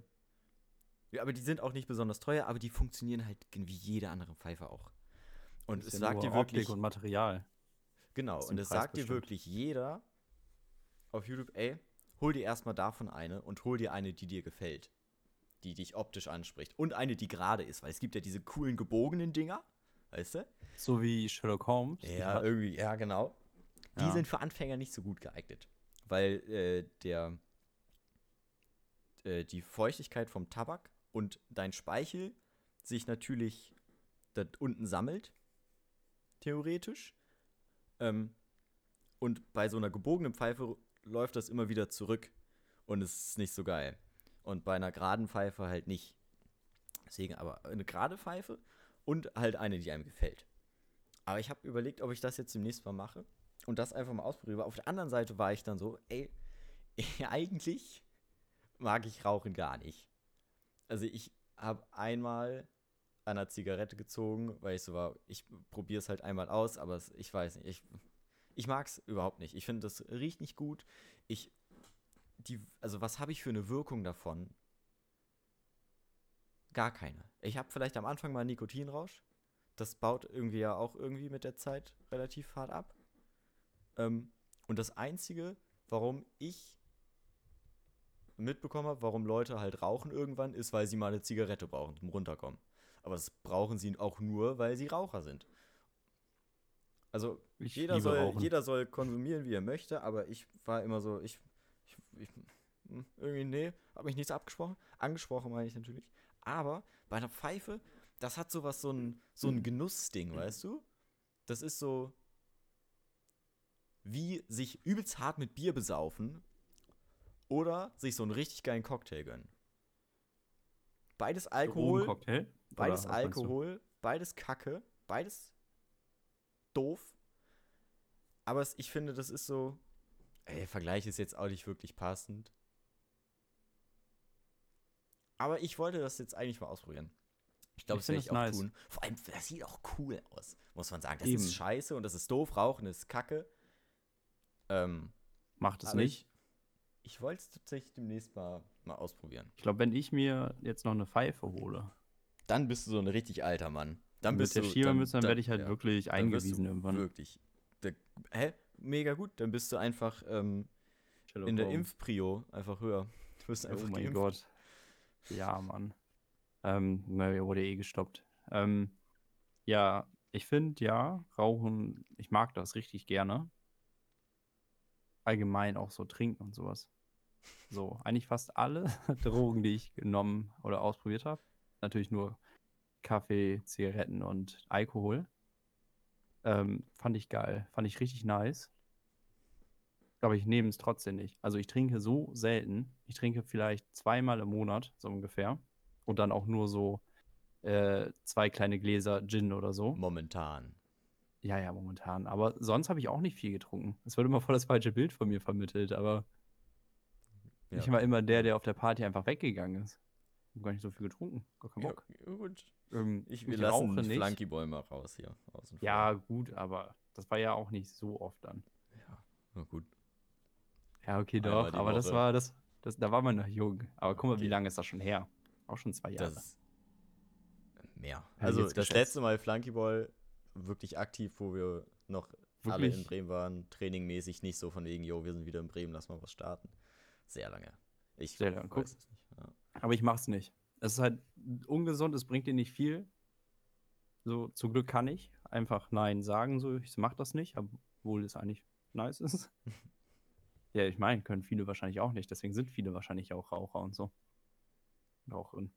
ja, aber die sind auch nicht besonders teuer, aber die funktionieren halt wie jede andere Pfeife auch. Und es sagt dir wirklich, Optik und Material. genau, und es sagt dir bestimmt. wirklich jeder auf YouTube, ey, hol dir erstmal davon eine und hol dir eine, die dir gefällt, die dich optisch anspricht und eine, die gerade ist, weil es gibt ja diese coolen gebogenen Dinger, weißt du? So wie Sherlock Holmes. Ja, irgendwie, ja, genau. Die Ja. sind für Anfänger nicht so gut geeignet. Weil äh, der äh, die Feuchtigkeit vom Tabak und dein Speichel sich natürlich da unten sammelt, theoretisch. Ähm, und bei so einer gebogenen Pfeife läuft das immer wieder zurück und es ist nicht so geil. Und bei einer geraden Pfeife halt nicht. Deswegen aber eine gerade Pfeife und halt eine, die einem gefällt. Aber ich habe überlegt, ob ich das jetzt demnächst mal mache und das einfach mal ausprobiere. Auf der anderen Seite war ich dann so, ey, eigentlich mag ich Rauchen gar nicht. Also ich habe einmal an einer Zigarette gezogen, weil ich so war, ich probiere es halt einmal aus, aber es, ich weiß nicht, ich, ich mag es überhaupt nicht. Ich finde, das riecht nicht gut. Ich, die, also was habe ich für eine Wirkung davon? Gar keine. Ich habe vielleicht am Anfang mal einen Nikotinrausch. Das baut irgendwie ja auch irgendwie mit der Zeit relativ hart ab. Ähm, und das Einzige, warum ich mitbekommen habe, warum Leute halt rauchen irgendwann, ist, weil sie mal eine Zigarette brauchen zum Runterkommen. Aber das brauchen sie auch nur, weil sie Raucher sind. Also Ich jeder soll, Rauchen. jeder soll konsumieren, wie er möchte, aber ich war immer so, ich, ich, ich hm, irgendwie, nee, hab mich nichts abgesprochen. Angesprochen meine ich natürlich. Aber bei einer Pfeife, das hat sowas, so ein, so ein Genussding, weißt du? Das ist so wie sich übelst hart mit Bier besaufen oder sich so einen richtig geilen Cocktail gönnen. Beides Alkohol, Drogencocktail? beides? Alkohol, beides Kacke, beides doof. Aber es, ich finde, das ist so. Ey, der Vergleich ist jetzt auch nicht wirklich passend. Aber ich wollte das jetzt eigentlich mal ausprobieren. Ich glaube, das werde ich auch nice. tun. Vor allem, das sieht auch cool aus, muss man sagen. Das Eben. ist scheiße und das ist doof. Rauchen ist Kacke. Ähm, Macht es nicht. Ich, ich wollte es tatsächlich demnächst mal, mal ausprobieren. Ich glaube, wenn ich mir jetzt noch eine Pfeife hole, Dann bist du so ein richtig alter Mann. Dann mit bist der du, Schiebermütze, dann, werde ich halt ja, wirklich dann eingewiesen irgendwann. Wirklich. Der, hä? Mega gut. Dann bist du einfach ähm, in der. Impfprio einfach höher. Du wirst einfach Oh mein geimpft. Gott. Ja, Mann. Ähm, na, wurde eh gestoppt. Ähm, ja, ich finde, ja, Rauchen, ich mag das richtig gerne. Allgemein auch so trinken und sowas. So, eigentlich fast alle Drogen, die ich genommen oder ausprobiert habe. Natürlich nur Kaffee, Zigaretten und Alkohol. Ähm, fand ich geil. Fand ich richtig nice. Aber ich nehme es trotzdem nicht. Also ich trinke so selten. Ich trinke vielleicht zweimal im Monat, so ungefähr. Und dann auch nur so äh, zwei kleine Gläser Gin oder so. Momentan. Ja, ja, momentan. Aber sonst habe ich auch nicht viel getrunken. Es wird immer voll das falsche Bild von mir vermittelt, aber Ja. ich war immer der, der auf der Party einfach weggegangen ist. Ich habe gar nicht so viel getrunken. Gar keinen Bock. ja, gut. Ähm, Ich, wir lassen Flunky Boy mal raus hier. Ja, gut, aber das war ja auch nicht so oft dann. ja. Na gut. Ja, okay, doch. die Aber das war das, das. Da war man noch jung. Aber guck mal, wie Okay. lange ist das schon her? Auch schon zwei Jahre. Das mehr. Ich Also das letzte Mal Flunky Boy wirklich aktiv, wo wir noch alle in Wirklich? Bremen waren, trainingmäßig nicht so von wegen, jo, wir sind wieder in Bremen, lass mal was starten. Sehr lange. Ich Sehr lange, weiß es nicht. Ja. Aber ich mach's nicht. Es ist halt ungesund, es bringt dir nicht viel. So, zum Glück kann ich einfach Nein sagen, so, ich mach das nicht, obwohl es eigentlich nice ist. ja, ich meine, können viele wahrscheinlich auch nicht, deswegen sind viele wahrscheinlich auch Raucher und so. Raucherin.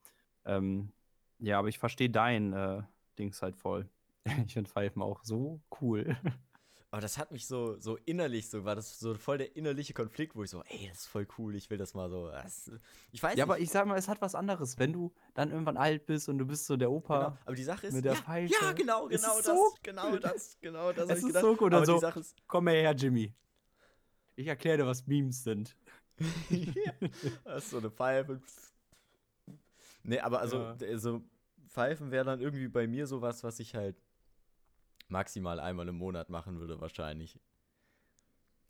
Ähm, ja, aber ich verstehe dein äh, Dings halt voll. Ich finde Pfeifen auch so cool. Aber das hat mich so, so innerlich, so war das so voll der innerliche Konflikt, wo ich so, ey, das ist voll cool, ich will das mal so. Das, ich weiß ja, aber nicht. ich sag mal, es hat was anderes, wenn du dann irgendwann alt bist und du bist so der Opa. Genau. Aber die Sache ist, mit der ja, Pfeife. ja, genau, genau ist das, so genau cool. das, genau das. Es ist gedacht. so gut und Aber so- Sache ist, Komm mal her, Jimmy. Ich erkläre dir, was Memes sind. Das ist so eine Pfeife. Nee, aber also, Ja. d- so Pfeifen wäre dann irgendwie bei mir sowas, was ich halt maximal einmal im Monat machen würde, wahrscheinlich.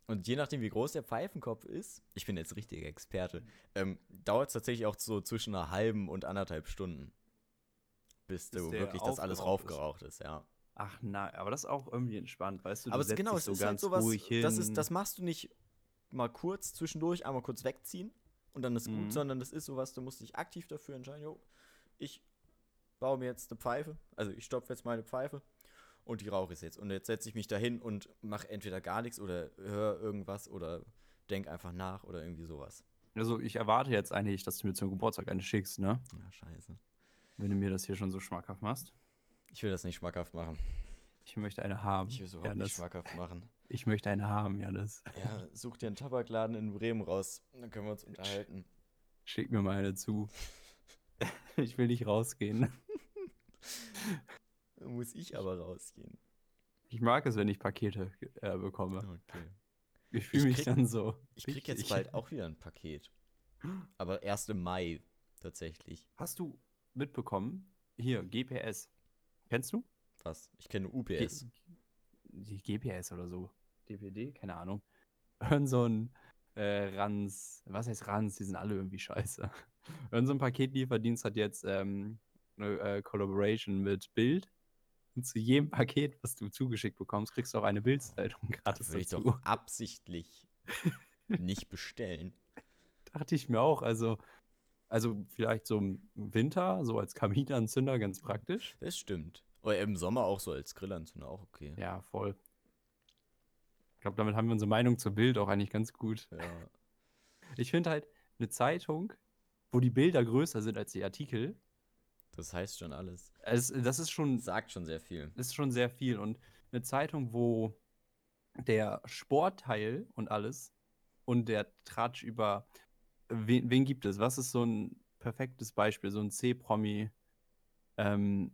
Und je nachdem, wie groß der Pfeifenkopf ist, ich bin jetzt richtiger Experte, ähm, dauert es tatsächlich auch so zwischen einer halben und anderthalb Stunden, bis Bis du wirklich das alles aufgeraucht ist. raufgeraucht ist, ja. Ach nein, aber das ist auch irgendwie entspannt, weißt du? Aber du es, setzt genau, dich es so ist halt ganz sowas, ruhig hin. das, ist, das machst du nicht mal kurz zwischendurch, einmal kurz wegziehen und dann ist Mhm. gut, sondern das ist sowas, du musst dich aktiv dafür entscheiden, jo, ich baue mir jetzt eine Pfeife, also ich stopfe jetzt meine Pfeife und die rauche ich jetzt. Und jetzt setze ich mich dahin und mache entweder gar nichts oder höre irgendwas oder denk einfach nach oder irgendwie sowas. Also ich erwarte jetzt eigentlich, dass du mir zum Geburtstag eine schickst, ne? Ja, scheiße. Wenn du mir das hier schon so schmackhaft machst. Ich will das nicht schmackhaft machen. Ich möchte eine haben. Ich will es überhaupt Janis. nicht schmackhaft machen. Ich möchte eine haben, Janis. Ja, such dir einen Tabakladen in Bremen raus. Dann können wir uns unterhalten. Schick mir mal eine zu. ich will nicht rausgehen. Muss ich aber rausgehen. Ich mag es, wenn ich Pakete äh, bekomme. Okay. Ich fühle Ich mich dann so. Ich krieg jetzt richtig. bald auch wieder ein Paket. Aber erst im Mai tatsächlich. Hast du mitbekommen? Hier, GPS. Kennst du? Was? Ich kenne UPS. G die GPS oder so. DPD? Keine Ahnung. Irgend so ein äh, Ranz. Was heißt Ranz? Die sind alle irgendwie scheiße. Irgend so ein Paketlieferdienst hat jetzt ähm, eine äh, Collaboration mit Bild. Und zu jedem Paket, was du zugeschickt bekommst, kriegst du auch eine Bildzeitung Das gratis würde ich dazu. doch absichtlich nicht bestellen. Dachte ich mir auch. Also, also vielleicht so im Winter, so als Kaminanzünder, ganz praktisch. Das stimmt. Oder im Sommer auch so als Grillanzünder auch okay. Ja, voll. Ich glaube, damit haben wir unsere Meinung zur Bild auch eigentlich ganz gut. Ja. Ich finde halt, eine Zeitung, wo die Bilder größer sind als die Artikel, Das heißt schon alles. es, das ist schon, Sagt schon sehr viel. ist schon sehr viel. Und eine Zeitung, wo der Sportteil und alles und der Tratsch über wen, wen gibt es? Was ist so ein perfektes Beispiel? So ein C-Promi. Ähm,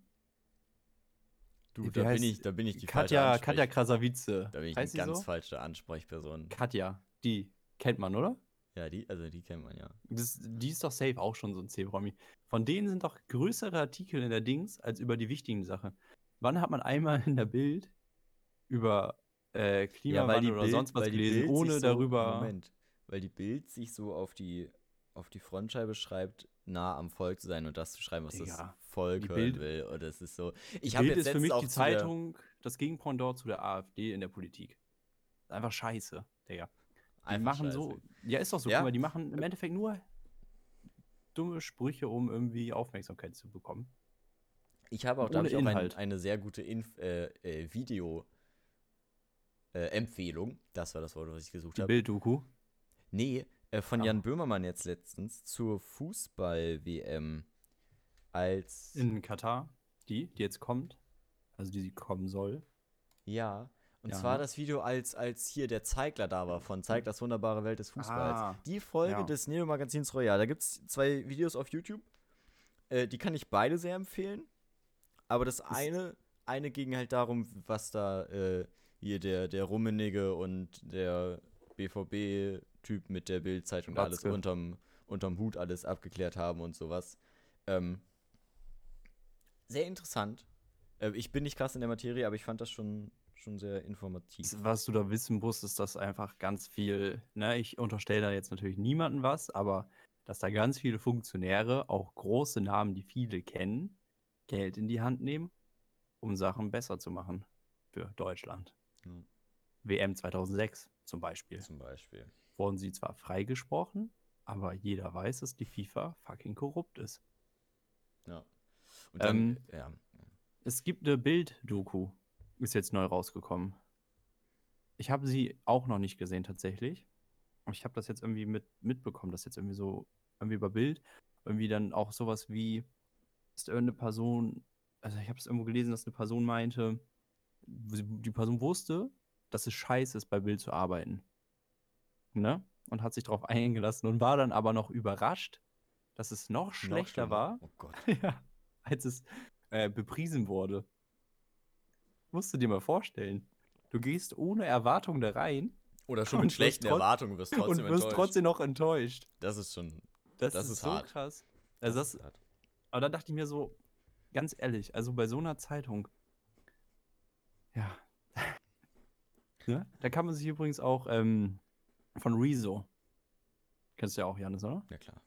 Du, da bin, ich, da bin ich die Katja, falsche Katja Krasavice. Da bin ich heißt eine sie ganz so? falsche Ansprechperson. Katja, die kennt man, oder? Ja, die, also die kennt man ja. Das, die ist doch safe auch schon so ein C-Promi. Von denen sind doch größere Artikel in der Dings als über die wichtigen Sachen. Wann hat man einmal in der Bild über äh, Klimawandel oder Bild- sonst was gelesen, Bild ohne so, darüber. Moment, weil die Bild sich so auf die, auf die Frontscheibe schreibt, nah am Volk zu sein und das zu schreiben, was das Digga, Volk die hören Bild- will. Und das ist so. Ich Bild jetzt ist für mich die Zeitung, das Gegenpendant zu der AfD in der Politik. Einfach scheiße, Digga. Die Einfach machen scheiße. so. Ja, ist doch so. Ja. Guck mal, die machen im Endeffekt nur dumme Sprüche, um irgendwie Aufmerksamkeit zu bekommen. Ich habe auch, da ich auch ein, eine sehr gute Inf äh, äh, Video äh, Empfehlung. Das war das Wort, was ich gesucht Die habe. Bild-Doku. Nee, äh, von Ah. Jan Böhmermann jetzt letztens zur Fußball-WM. Als. In Katar. Die, die jetzt kommt. Also die sie kommen soll. ja. Und Ja, zwar ne? das Video, als, als hier der Zeigler da war, von Zeigt das wunderbare Welt des Fußballs. Ah, die Folge ja. des Neo-Magazins Royal. Da gibt es zwei Videos auf YouTube. Äh, die kann ich beide sehr empfehlen. Aber das eine, eine ging halt darum, was da äh, hier der, der Rummenigge und der BVB-Typ mit der Bild-Zeitung alles unterm, unterm Hut alles abgeklärt haben und sowas. Ähm, sehr interessant. Äh, ich bin nicht krass in der Materie, aber ich fand das schon, schon sehr informativ. Was du da wissen musst, ist, dass einfach ganz viel, ne, ich unterstelle da jetzt natürlich niemandem was, aber dass da ganz viele Funktionäre, auch große Namen, die viele kennen, Geld in die Hand nehmen, um Sachen besser zu machen für Deutschland. Ja. WM 2006 zum Beispiel. Zum Beispiel. Wurden sie zwar freigesprochen, aber jeder weiß, dass die FIFA fucking korrupt ist. Ja. Und dann, Ähm, ja. Es gibt eine Bild-Doku, ist jetzt neu rausgekommen. Ich habe sie auch noch nicht gesehen tatsächlich. Ich habe das jetzt irgendwie mit, mitbekommen, dass jetzt irgendwie so, irgendwie über Bild, irgendwie dann auch sowas wie, ist irgendeine Person, also ich habe es irgendwo gelesen, dass eine Person meinte, die Person wusste, dass es scheiße ist, bei Bild zu arbeiten. Ne? Und hat sich darauf eingelassen und war dann aber noch überrascht, dass es noch Noch schlechter schlimmer. war, Oh Gott. ja, als es äh, bepriesen wurde. Musst du dir mal vorstellen. Du gehst ohne Erwartung da rein Oder schon mit schlechten Erwartungen wirst trotzdem und wirst enttäuscht. trotzdem noch enttäuscht. Das ist schon. Das, Das ist, ist so hart. krass. Also das, ist hart. aber da dachte ich mir so, ganz ehrlich, also bei so einer Zeitung, ja. ne? Da kann man sich übrigens auch ähm, von Rezo, kennst du ja auch, Janis, oder? Ja klar.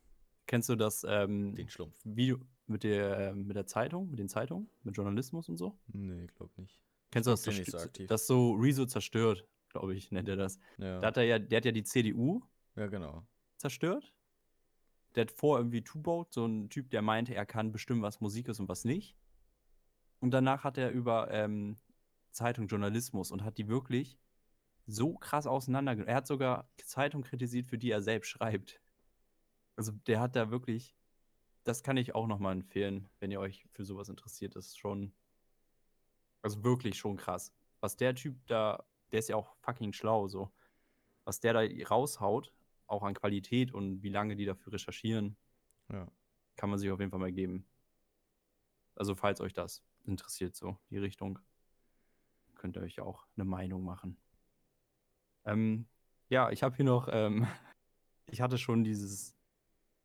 Kennst du das ähm, Den Schlumpf. Video mit der, mit der Zeitung, mit den Zeitungen, mit Journalismus und so? Nee, glaub nicht. Kennst du das? bin so aktiv. Das so Rezo zerstört, glaube ich, nennt er das. Ja, Da hat er ja, der hat ja die CDU ja genau. zerstört. Der hat vor irgendwie Two-Boat, so ein Typ, der meinte, er kann bestimmen, was Musik ist und was nicht. Und danach hat er über ähm, Zeitung, Journalismus und hat die wirklich so krass auseinandergenommen. Er hat sogar Zeitung kritisiert, für die er selbst schreibt. Also der hat da wirklich, das kann ich auch nochmal empfehlen, wenn ihr euch für sowas interessiert. Das ist schon, also wirklich schon krass. Was der Typ da, der ist ja auch fucking schlau, so. Was der da raushaut, auch an Qualität und wie lange die dafür recherchieren, Ja. kann man sich auf jeden Fall mal geben. Also, falls euch das interessiert, so die Richtung, könnt ihr euch auch eine Meinung machen. Ähm, ja, ich habe hier noch, ähm, ich hatte schon dieses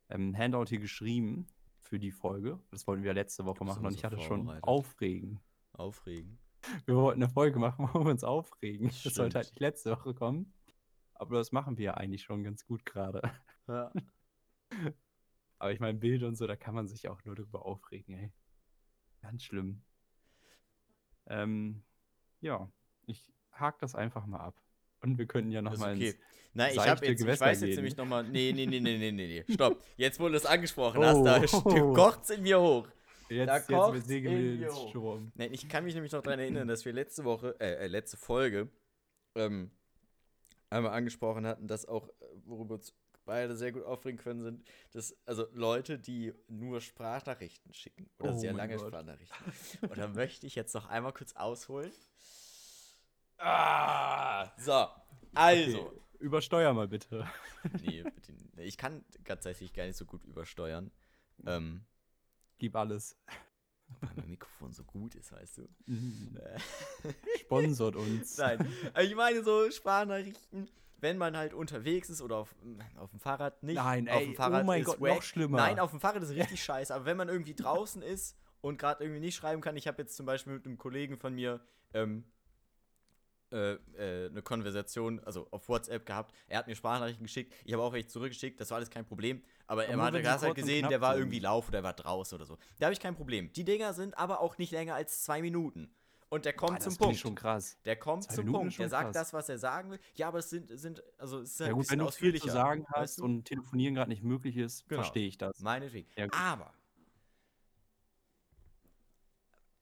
ähm, Handout hier geschrieben für die Folge. Das wollten wir letzte Woche machen und ich hatte schon aufregen. Aufregen. Wir wollten eine Folge machen, wo wir uns aufregen. Das Stimmt. sollte halt nicht letzte Woche kommen. Aber das machen wir ja eigentlich schon ganz gut gerade. Ja. Aber ich meine, Bild und so, da kann man sich auch nur drüber aufregen, ey. Ganz schlimm. Ähm, ja, ich hake das einfach mal ab. Und wir könnten ja nochmal okay. ins. Nein, ich habe jetzt, ich Gewässer weiß jetzt gehen. nämlich nochmal. Nee, nee, nee, nee, nee, nee, nee. Stopp. Jetzt wurde es angesprochen. Oh. Hast, da st- kocht's in mir hoch. Jetzt, da jetzt in wir mir. Sturm. Nein, ich kann mich nämlich noch daran erinnern, dass wir letzte Woche, äh, äh, letzte Folge, ähm, einmal angesprochen hatten, dass auch, äh, worüber uns beide sehr gut aufregen können, sind, dass, also Leute, die nur Sprachnachrichten schicken oder Oh sehr lange Gott. Sprachnachrichten. Und da möchte ich jetzt noch einmal kurz ausholen. Ah, so, also. Okay, Übersteuer mal bitte. Nee, bitte, nicht. ich kann tatsächlich gar nicht so gut übersteuern. Ähm, Gib alles. weil mein Mikrofon so gut ist, weißt du. Mhm. Äh. Sponsort uns. Nein, ich meine so Sprachnachrichten, wenn man halt unterwegs ist oder auf, auf dem Fahrrad nicht. Nein, auf ey, dem Fahrrad oh mein ist Gott, wack. noch schlimmer. Nein, auf dem Fahrrad ist richtig scheiße, aber wenn man irgendwie draußen ist und gerade irgendwie nicht schreiben kann, ich habe jetzt zum Beispiel mit einem Kollegen von mir ähm, äh, äh, eine Konversation, also auf WhatsApp gehabt. Er hat mir Sprachnachrichten geschickt. Ich habe auch welche zurückgeschickt. Das war alles kein Problem. Aber, Aber er hat halt gesehen, der war irgendwie Lauf oder er war draußen oder so. Da habe ich kein Problem. Die Dinger sind aber auch nicht länger als zwei Minuten. Und der kommt Ah, zum Punkt. schon krass. Der kommt Zwei zum Minuten Punkt. Der sagt krass. das, was er sagen will. Ja, aber es sind, sind also es ist Ja gut, wenn du viel zu sagen weißt hast du? und telefonieren gerade nicht möglich ist, Genau. verstehe ich das. Meinetwegen. Ja, aber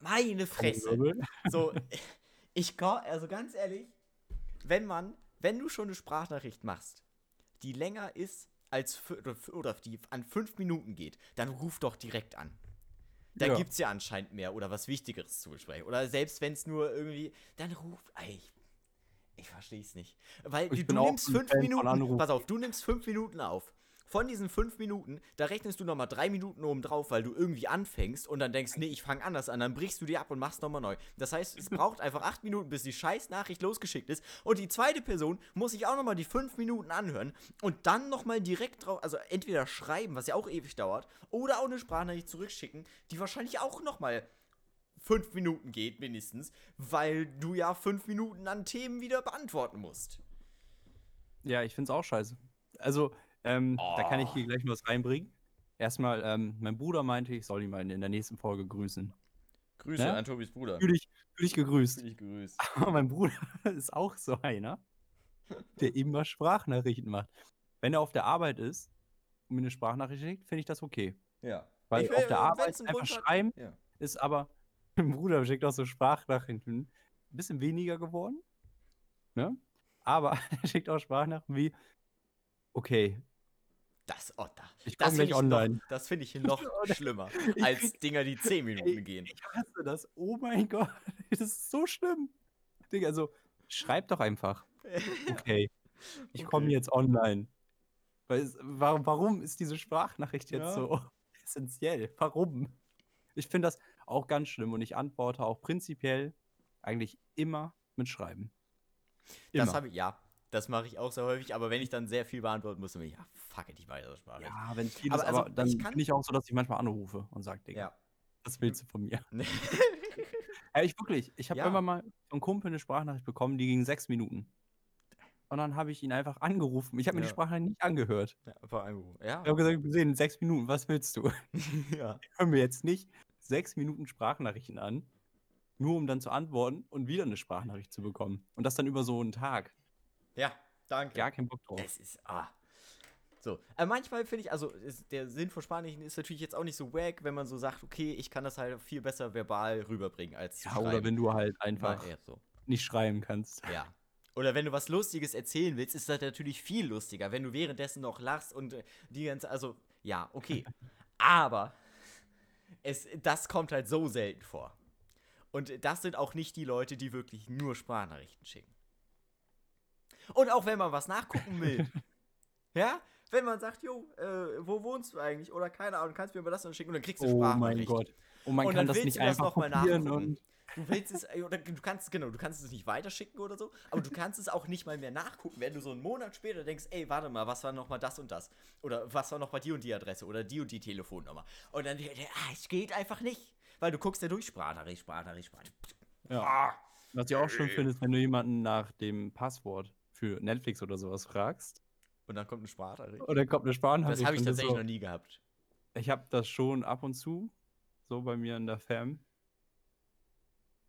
meine Fresse. So, ich kann, also ganz ehrlich, wenn man, wenn du schon eine Sprachnachricht machst, die länger ist als oder, die an fünf Minuten geht, dann ruf doch direkt an. Da Ja. gibt's ja anscheinend mehr oder was Wichtigeres zu besprechen. Oder selbst wenn es nur irgendwie, dann ruf, ey, ich, ich verstehe es nicht. Weil Ich du, nimmst fünf Minuten, pass auf, du nimmst fünf Minuten auf. Von diesen fünf Minuten, da rechnest du nochmal drei Minuten oben drauf, weil du irgendwie anfängst und dann denkst, nee, ich fange anders an, dann brichst du die ab und machst nochmal neu. Das heißt, es braucht einfach acht Minuten, bis die scheiß Nachricht losgeschickt ist und die zweite Person muss sich auch nochmal die fünf Minuten anhören und dann nochmal direkt drauf, also entweder schreiben, was ja auch ewig dauert, oder auch eine Sprachnachricht zurückschicken, die wahrscheinlich auch nochmal fünf Minuten geht, mindestens, weil du ja fünf Minuten an Themen wieder beantworten musst. Ja, ich finde es auch scheiße. Also, ähm, da kann ich Oh. hier gleich was reinbringen. Erstmal, ähm, mein Bruder meinte, ich soll ihn mal in der nächsten Folge grüßen. Grüße Ne? an Tobis Bruder. Fühl dich, fühl dich gegrüßt. Fühl dich gegrüßt. Aber mein Bruder ist auch so einer, der immer Sprachnachrichten macht. Wenn er auf der Arbeit ist und mir eine Sprachnachricht schickt, finde ich das okay. Ja. Weil Ich auf will- der Arbeit wenn's einen einfach Grund schreiben Ja. ist aber, mein Bruder schickt auch so Sprachnachrichten. Ein bisschen weniger geworden. Ne? Aber er schickt auch Sprachnachrichten wie, okay, Das, oh, da, Ich das finde gleich ich, noch- online. das find ich noch schlimmer Ich als Dinger, die 10 Minuten Ey, gehen. Ich hasse das. Oh mein Gott. Das ist so schlimm. Digga, also schreib doch einfach. Okay. Ich komme Okay. jetzt online. Weil warum, warum ist diese Sprachnachricht jetzt Ja. so essentiell? Warum? Ich finde das auch ganz schlimm und ich antworte auch prinzipiell eigentlich immer mit Schreiben. Immer. Das habe ich, ja, das mache ich auch sehr häufig, aber wenn ich dann sehr viel beantworten muss, dann bin ich, ja, fuck it, ich weiter Sprache. ja, wenn es viel Aber ist, also, aber dann ich kann- bin ich auch so, dass ich manchmal anrufe und sage, Digga, Ja. was willst du von mir? ja. Ja, ich wirklich. Ich habe Ja. irgendwann mal von Kumpel eine Sprachnachricht bekommen, die ging sechs Minuten. Und dann habe ich ihn einfach angerufen. Ich habe mir die Ja. Sprachnachricht nicht angehört. einfach angerufen. Ja. Ich habe gesagt, wir sehen in sechs Minuten, was willst du? ja. Hör mir jetzt nicht sechs Minuten Sprachnachrichten an, nur um dann zu antworten und wieder eine Sprachnachricht zu bekommen. Und das dann über so einen Tag. Ja, danke. Gar keinen Bock drauf. Es ist, ah. So, äh, manchmal finde ich, also ist, der Sinn von Sprachnachrichten ist natürlich jetzt auch nicht so wack, wenn man so sagt, okay, ich kann das halt viel besser verbal rüberbringen als zu Ja, oder schreiben. wenn du halt einfach eher so. nicht schreiben kannst. Ja. Oder wenn du was Lustiges erzählen willst, ist das natürlich viel lustiger, wenn du währenddessen noch lachst und äh, die ganze, also, ja, okay. Aber es, das kommt halt so selten vor. Und das sind auch nicht die Leute, die wirklich nur Sprachnachrichten schicken. Und auch wenn man was nachgucken will. ja? Wenn man sagt, jo, äh, wo wohnst du eigentlich? Oder keine Ahnung, kannst du mir mal das dann schicken und dann kriegst du eine Oh mein Sprachnachricht. Gott. Und man Und kann dann das nicht das einfach mal kopieren nachgucken. und Du willst es, äh, oder du kannst, genau, du kannst es nicht weiterschicken oder so, aber du kannst es auch nicht mal mehr nachgucken, wenn du so einen Monat später denkst, ey, warte mal, was war noch mal das und das? Oder was war noch mal die und die Adresse oder die und die Telefonnummer? Und dann, ah, es geht einfach nicht. Weil du guckst ja durch Sprachnachricht, Sprachnachricht, Sprachnachricht. Ja. Ah, Was ich auch schön finde, ist, wenn du jemanden nach dem Passwort für Netflix oder sowas fragst. und dann kommt eine Sprachnachricht. Und dann kommt eine Sprachnachricht. Das habe ich tatsächlich so, noch nie gehabt. Ich habe das schon ab und zu, so bei mir in der Fam.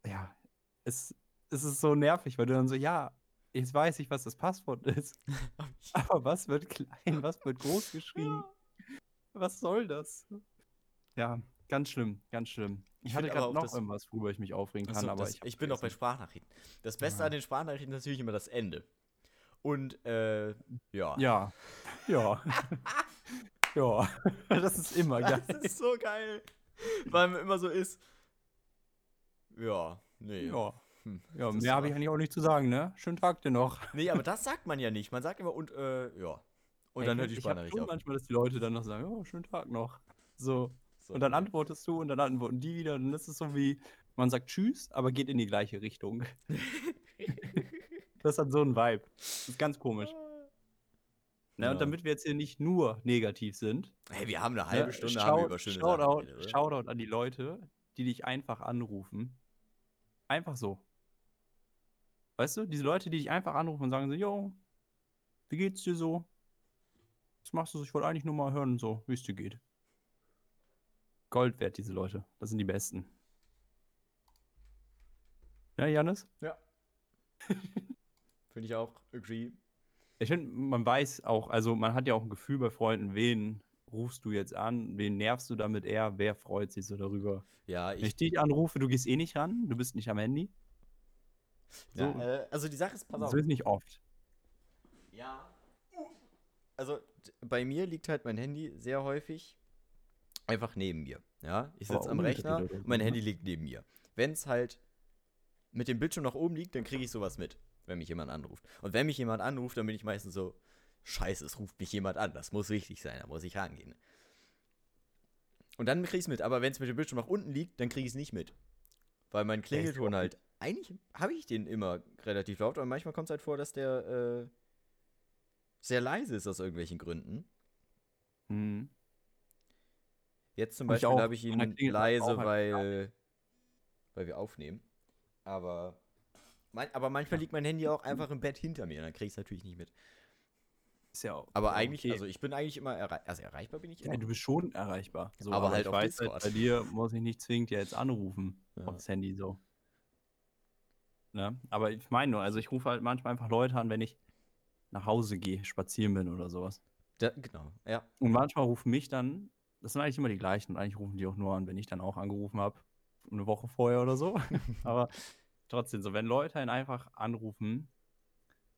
Ja, es, es ist so nervig, weil du dann so, ja, jetzt weiß ich, was das Passwort ist. Aber was wird klein, was wird groß geschrieben? Was soll das? Ja, ganz schlimm, ganz schlimm. Ich, Ich hatte gerade auch noch das- irgendwas, worüber ich mich aufregen kann, Achso, aber das, ich, ich bin noch bei Sprachnachrichten. Das Beste Ja. an den Sprachnachrichten ist natürlich immer das Ende. Und, äh, ja. Ja, ja. ja, das ist immer geil. Das ist so geil. Weil man immer so ist. Ja, nee. Ja, Hm, ja mehr habe ich eigentlich auch nicht zu sagen, ne? Schönen Tag dir noch. Nee, aber das sagt man ja nicht. Man sagt immer und, äh, ja. Und dann hört die schon auf. manchmal, dass die Leute dann noch sagen, oh, schönen Tag noch. So. So, Und dann antwortest du und dann antworten die wieder. Und das ist so wie, man sagt Tschüss, aber geht in die gleiche Richtung. Das hat so einen Vibe. Das ist ganz komisch. Ja. Und damit wir jetzt hier nicht nur negativ sind, Hey, wir haben eine halbe ne, Stunde Shout- haben wir über schöne Sachen Shoutout, oder? Shoutout an die Leute, die dich einfach anrufen. Einfach so. Weißt du, diese Leute, die dich einfach anrufen und sagen so, yo, wie geht's dir so? Was machst du so? Ich wollte eigentlich nur mal hören, so, wie es dir geht. Gold wert, diese Leute. Das sind die Besten. Ja, Janis? Ja. Finde ich auch, agree. Ich finde, man weiß auch, also man hat ja auch ein Gefühl bei Freunden, wen rufst du jetzt an, wen nervst du damit eher, wer freut sich so darüber. Ja, Wenn ich ich. dich anrufe, du gehst eh nicht ran, du bist nicht am Handy. So, Ja, äh, also die Sache ist, pass auf. so ist nicht oft. Ja. Also bei mir liegt halt mein Handy sehr häufig einfach neben mir. Ja, ich sitze am Rechner und mein? Handy liegt neben mir. Wenn es halt mit dem Bildschirm nach oben liegt, dann kriege ich sowas mit, wenn mich jemand anruft. Und wenn mich jemand anruft, dann bin ich meistens so, scheiße, es ruft mich jemand an, das muss wichtig sein, da muss ich rangehen. Und dann kriege ich es mit, aber wenn es mit dem Bildschirm nach unten liegt, dann kriege ich es nicht mit. Weil mein Klingelton halt, eigentlich habe ich den immer relativ laut, aber manchmal kommt es halt vor, dass der äh, sehr leise ist aus irgendwelchen Gründen. Mhm. Jetzt zum Beispiel habe ich ihn leise, weil, weil wir aufnehmen. Aber, man, aber manchmal liegt mein Handy auch einfach im Bett hinter mir, dann kriege ich es natürlich nicht mit. Ist ja auch. Aber ja, eigentlich, okay. also ich bin eigentlich immer erreichbar, also erreichbar bin ich immer. Ja, du bist schon erreichbar. So, Aber halt ich auf weiß halt, Discord. bei dir muss ich nicht zwingend jetzt anrufen Ja. aufs Handy so. Ne? Aber ich meine nur, also ich rufe halt manchmal einfach Leute an, wenn ich nach Hause gehe, spazieren bin oder sowas. Da, genau, ja. Und manchmal rufen mich dann, das sind eigentlich immer die gleichen und eigentlich rufen die auch nur an, wenn ich dann auch angerufen habe, eine Woche vorher oder so. Aber trotzdem so, wenn Leute einen einfach anrufen,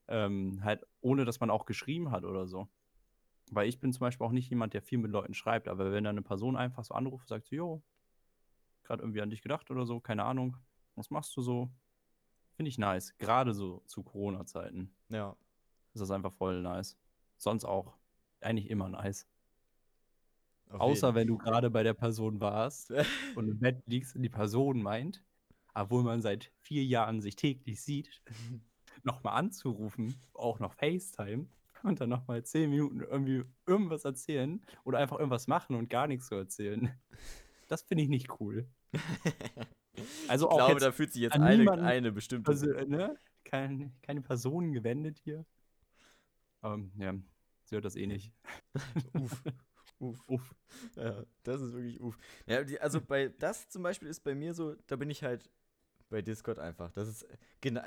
ähm, halt ohne dass man auch geschrieben hat oder so. Weil ich bin zum Beispiel auch nicht jemand, der viel mit Leuten schreibt, aber wenn dann eine Person einfach so anruft und sagt so, jo, gerade irgendwie an dich gedacht oder so, keine Ahnung, was machst du so? Finde ich nice. Gerade so zu Corona-Zeiten Ja. ist das einfach voll nice. Sonst auch eigentlich immer nice. auf Außer jeden. wenn du gerade bei der Person warst und im Bett liegst und die Person meint, obwohl man seit vier Jahren sich täglich sieht, nochmal anzurufen, auch noch FaceTime und dann nochmal zehn Minuten irgendwie irgendwas erzählen oder einfach irgendwas machen und gar nichts zu erzählen. Das finde ich nicht cool. Also ich auch glaube, jetzt da fühlt sich jetzt eine, niemanden eine bestimmte. also, ne? Kein, keine Personen gewendet hier. Ähm, ja, sie hört das eh nicht. Uff. Uff. Uff. Ja, das ist wirklich uff. Ja, die, also bei das zum Beispiel ist bei mir so, da bin ich halt bei Discord einfach. Das ist genau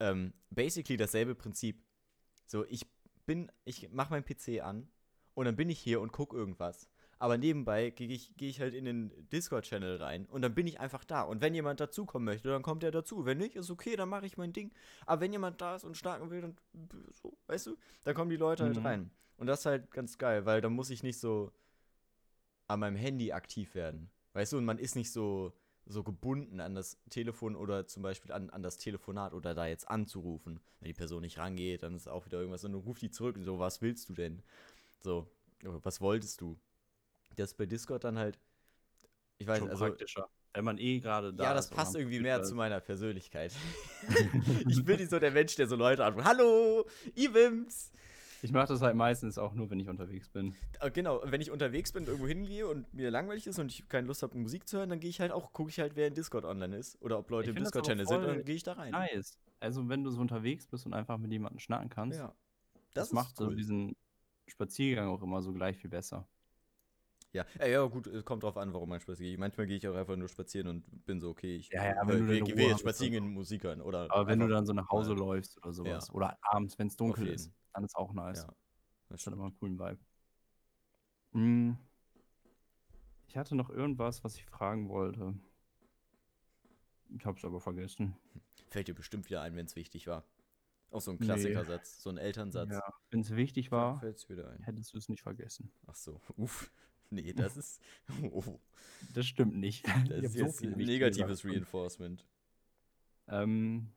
ähm, basically dasselbe Prinzip. So, ich bin, ich mache meinen PC an und dann bin ich hier und gucke irgendwas. Aber nebenbei gehe ich, geh ich halt in den Discord-Channel rein und dann bin ich einfach da. Und wenn jemand dazukommen möchte, dann kommt er dazu. Wenn nicht, ist okay, dann mache ich mein Ding. Aber wenn jemand da ist und starten will, dann so, weißt du, dann kommen die Leute halt Mhm. rein. Und das ist halt ganz geil, weil dann muss ich nicht so an meinem Handy aktiv werden. Weißt du, und man ist nicht so, so gebunden an das Telefon oder zum Beispiel an, an das Telefonat oder da jetzt anzurufen. Wenn die Person nicht rangeht, dann ist auch wieder irgendwas und dann ruft die zurück und so, was willst du denn? So, was wolltest du? Das ist bei Discord dann halt, ich weiß, Schon also, praktischer. Wenn man eh gerade da ja, das ist passt irgendwie mehr zu meiner Persönlichkeit. ich bin nicht so der Mensch, der so Leute anruft. Hallo, Iwims! Ich mache das halt meistens auch nur, wenn ich unterwegs bin. Äh, Genau, wenn ich unterwegs bin und irgendwo hingehe und mir langweilig ist und ich keine Lust habe, Musik zu hören, dann gehe ich halt auch, gucke ich halt, wer in Discord online ist oder ob Leute Ich im das Discord-Channel sind und dann gehe ich da rein. Nice. Also wenn du so unterwegs bist und einfach mit jemandem schnacken kannst, Ja. das, ist macht so cool. diesen Spaziergang auch immer so gleich viel besser. Ja, ja, ja, gut, es kommt drauf an, warum man spazieren geht. Manchmal gehe ich auch einfach nur spazieren und bin so, okay, ich Ja, ja, wenn du will, deine will Ruhe jetzt spazieren gehen, Musik hören. Oder Aber wenn du dann so nach Hause läufst oder sowas, Ja. oder abends, wenn es dunkel ist, dann ist auch nice. Ja, das hat immer einen coolen Vibe. Mm. Ich hatte noch irgendwas, was ich fragen wollte. Ich hab's aber vergessen. Fällt dir bestimmt wieder ein, wenn es wichtig war. Auch so ein Nee. Klassikersatz, so ein Elternsatz. Ja, wenn es wichtig war, Fällt's wieder ein. hättest du es nicht vergessen. Ach so, uff. Nee, das ist. Oh, Das stimmt nicht. das Ich ist so jetzt wichtige negatives. Reinforcement. Ähm,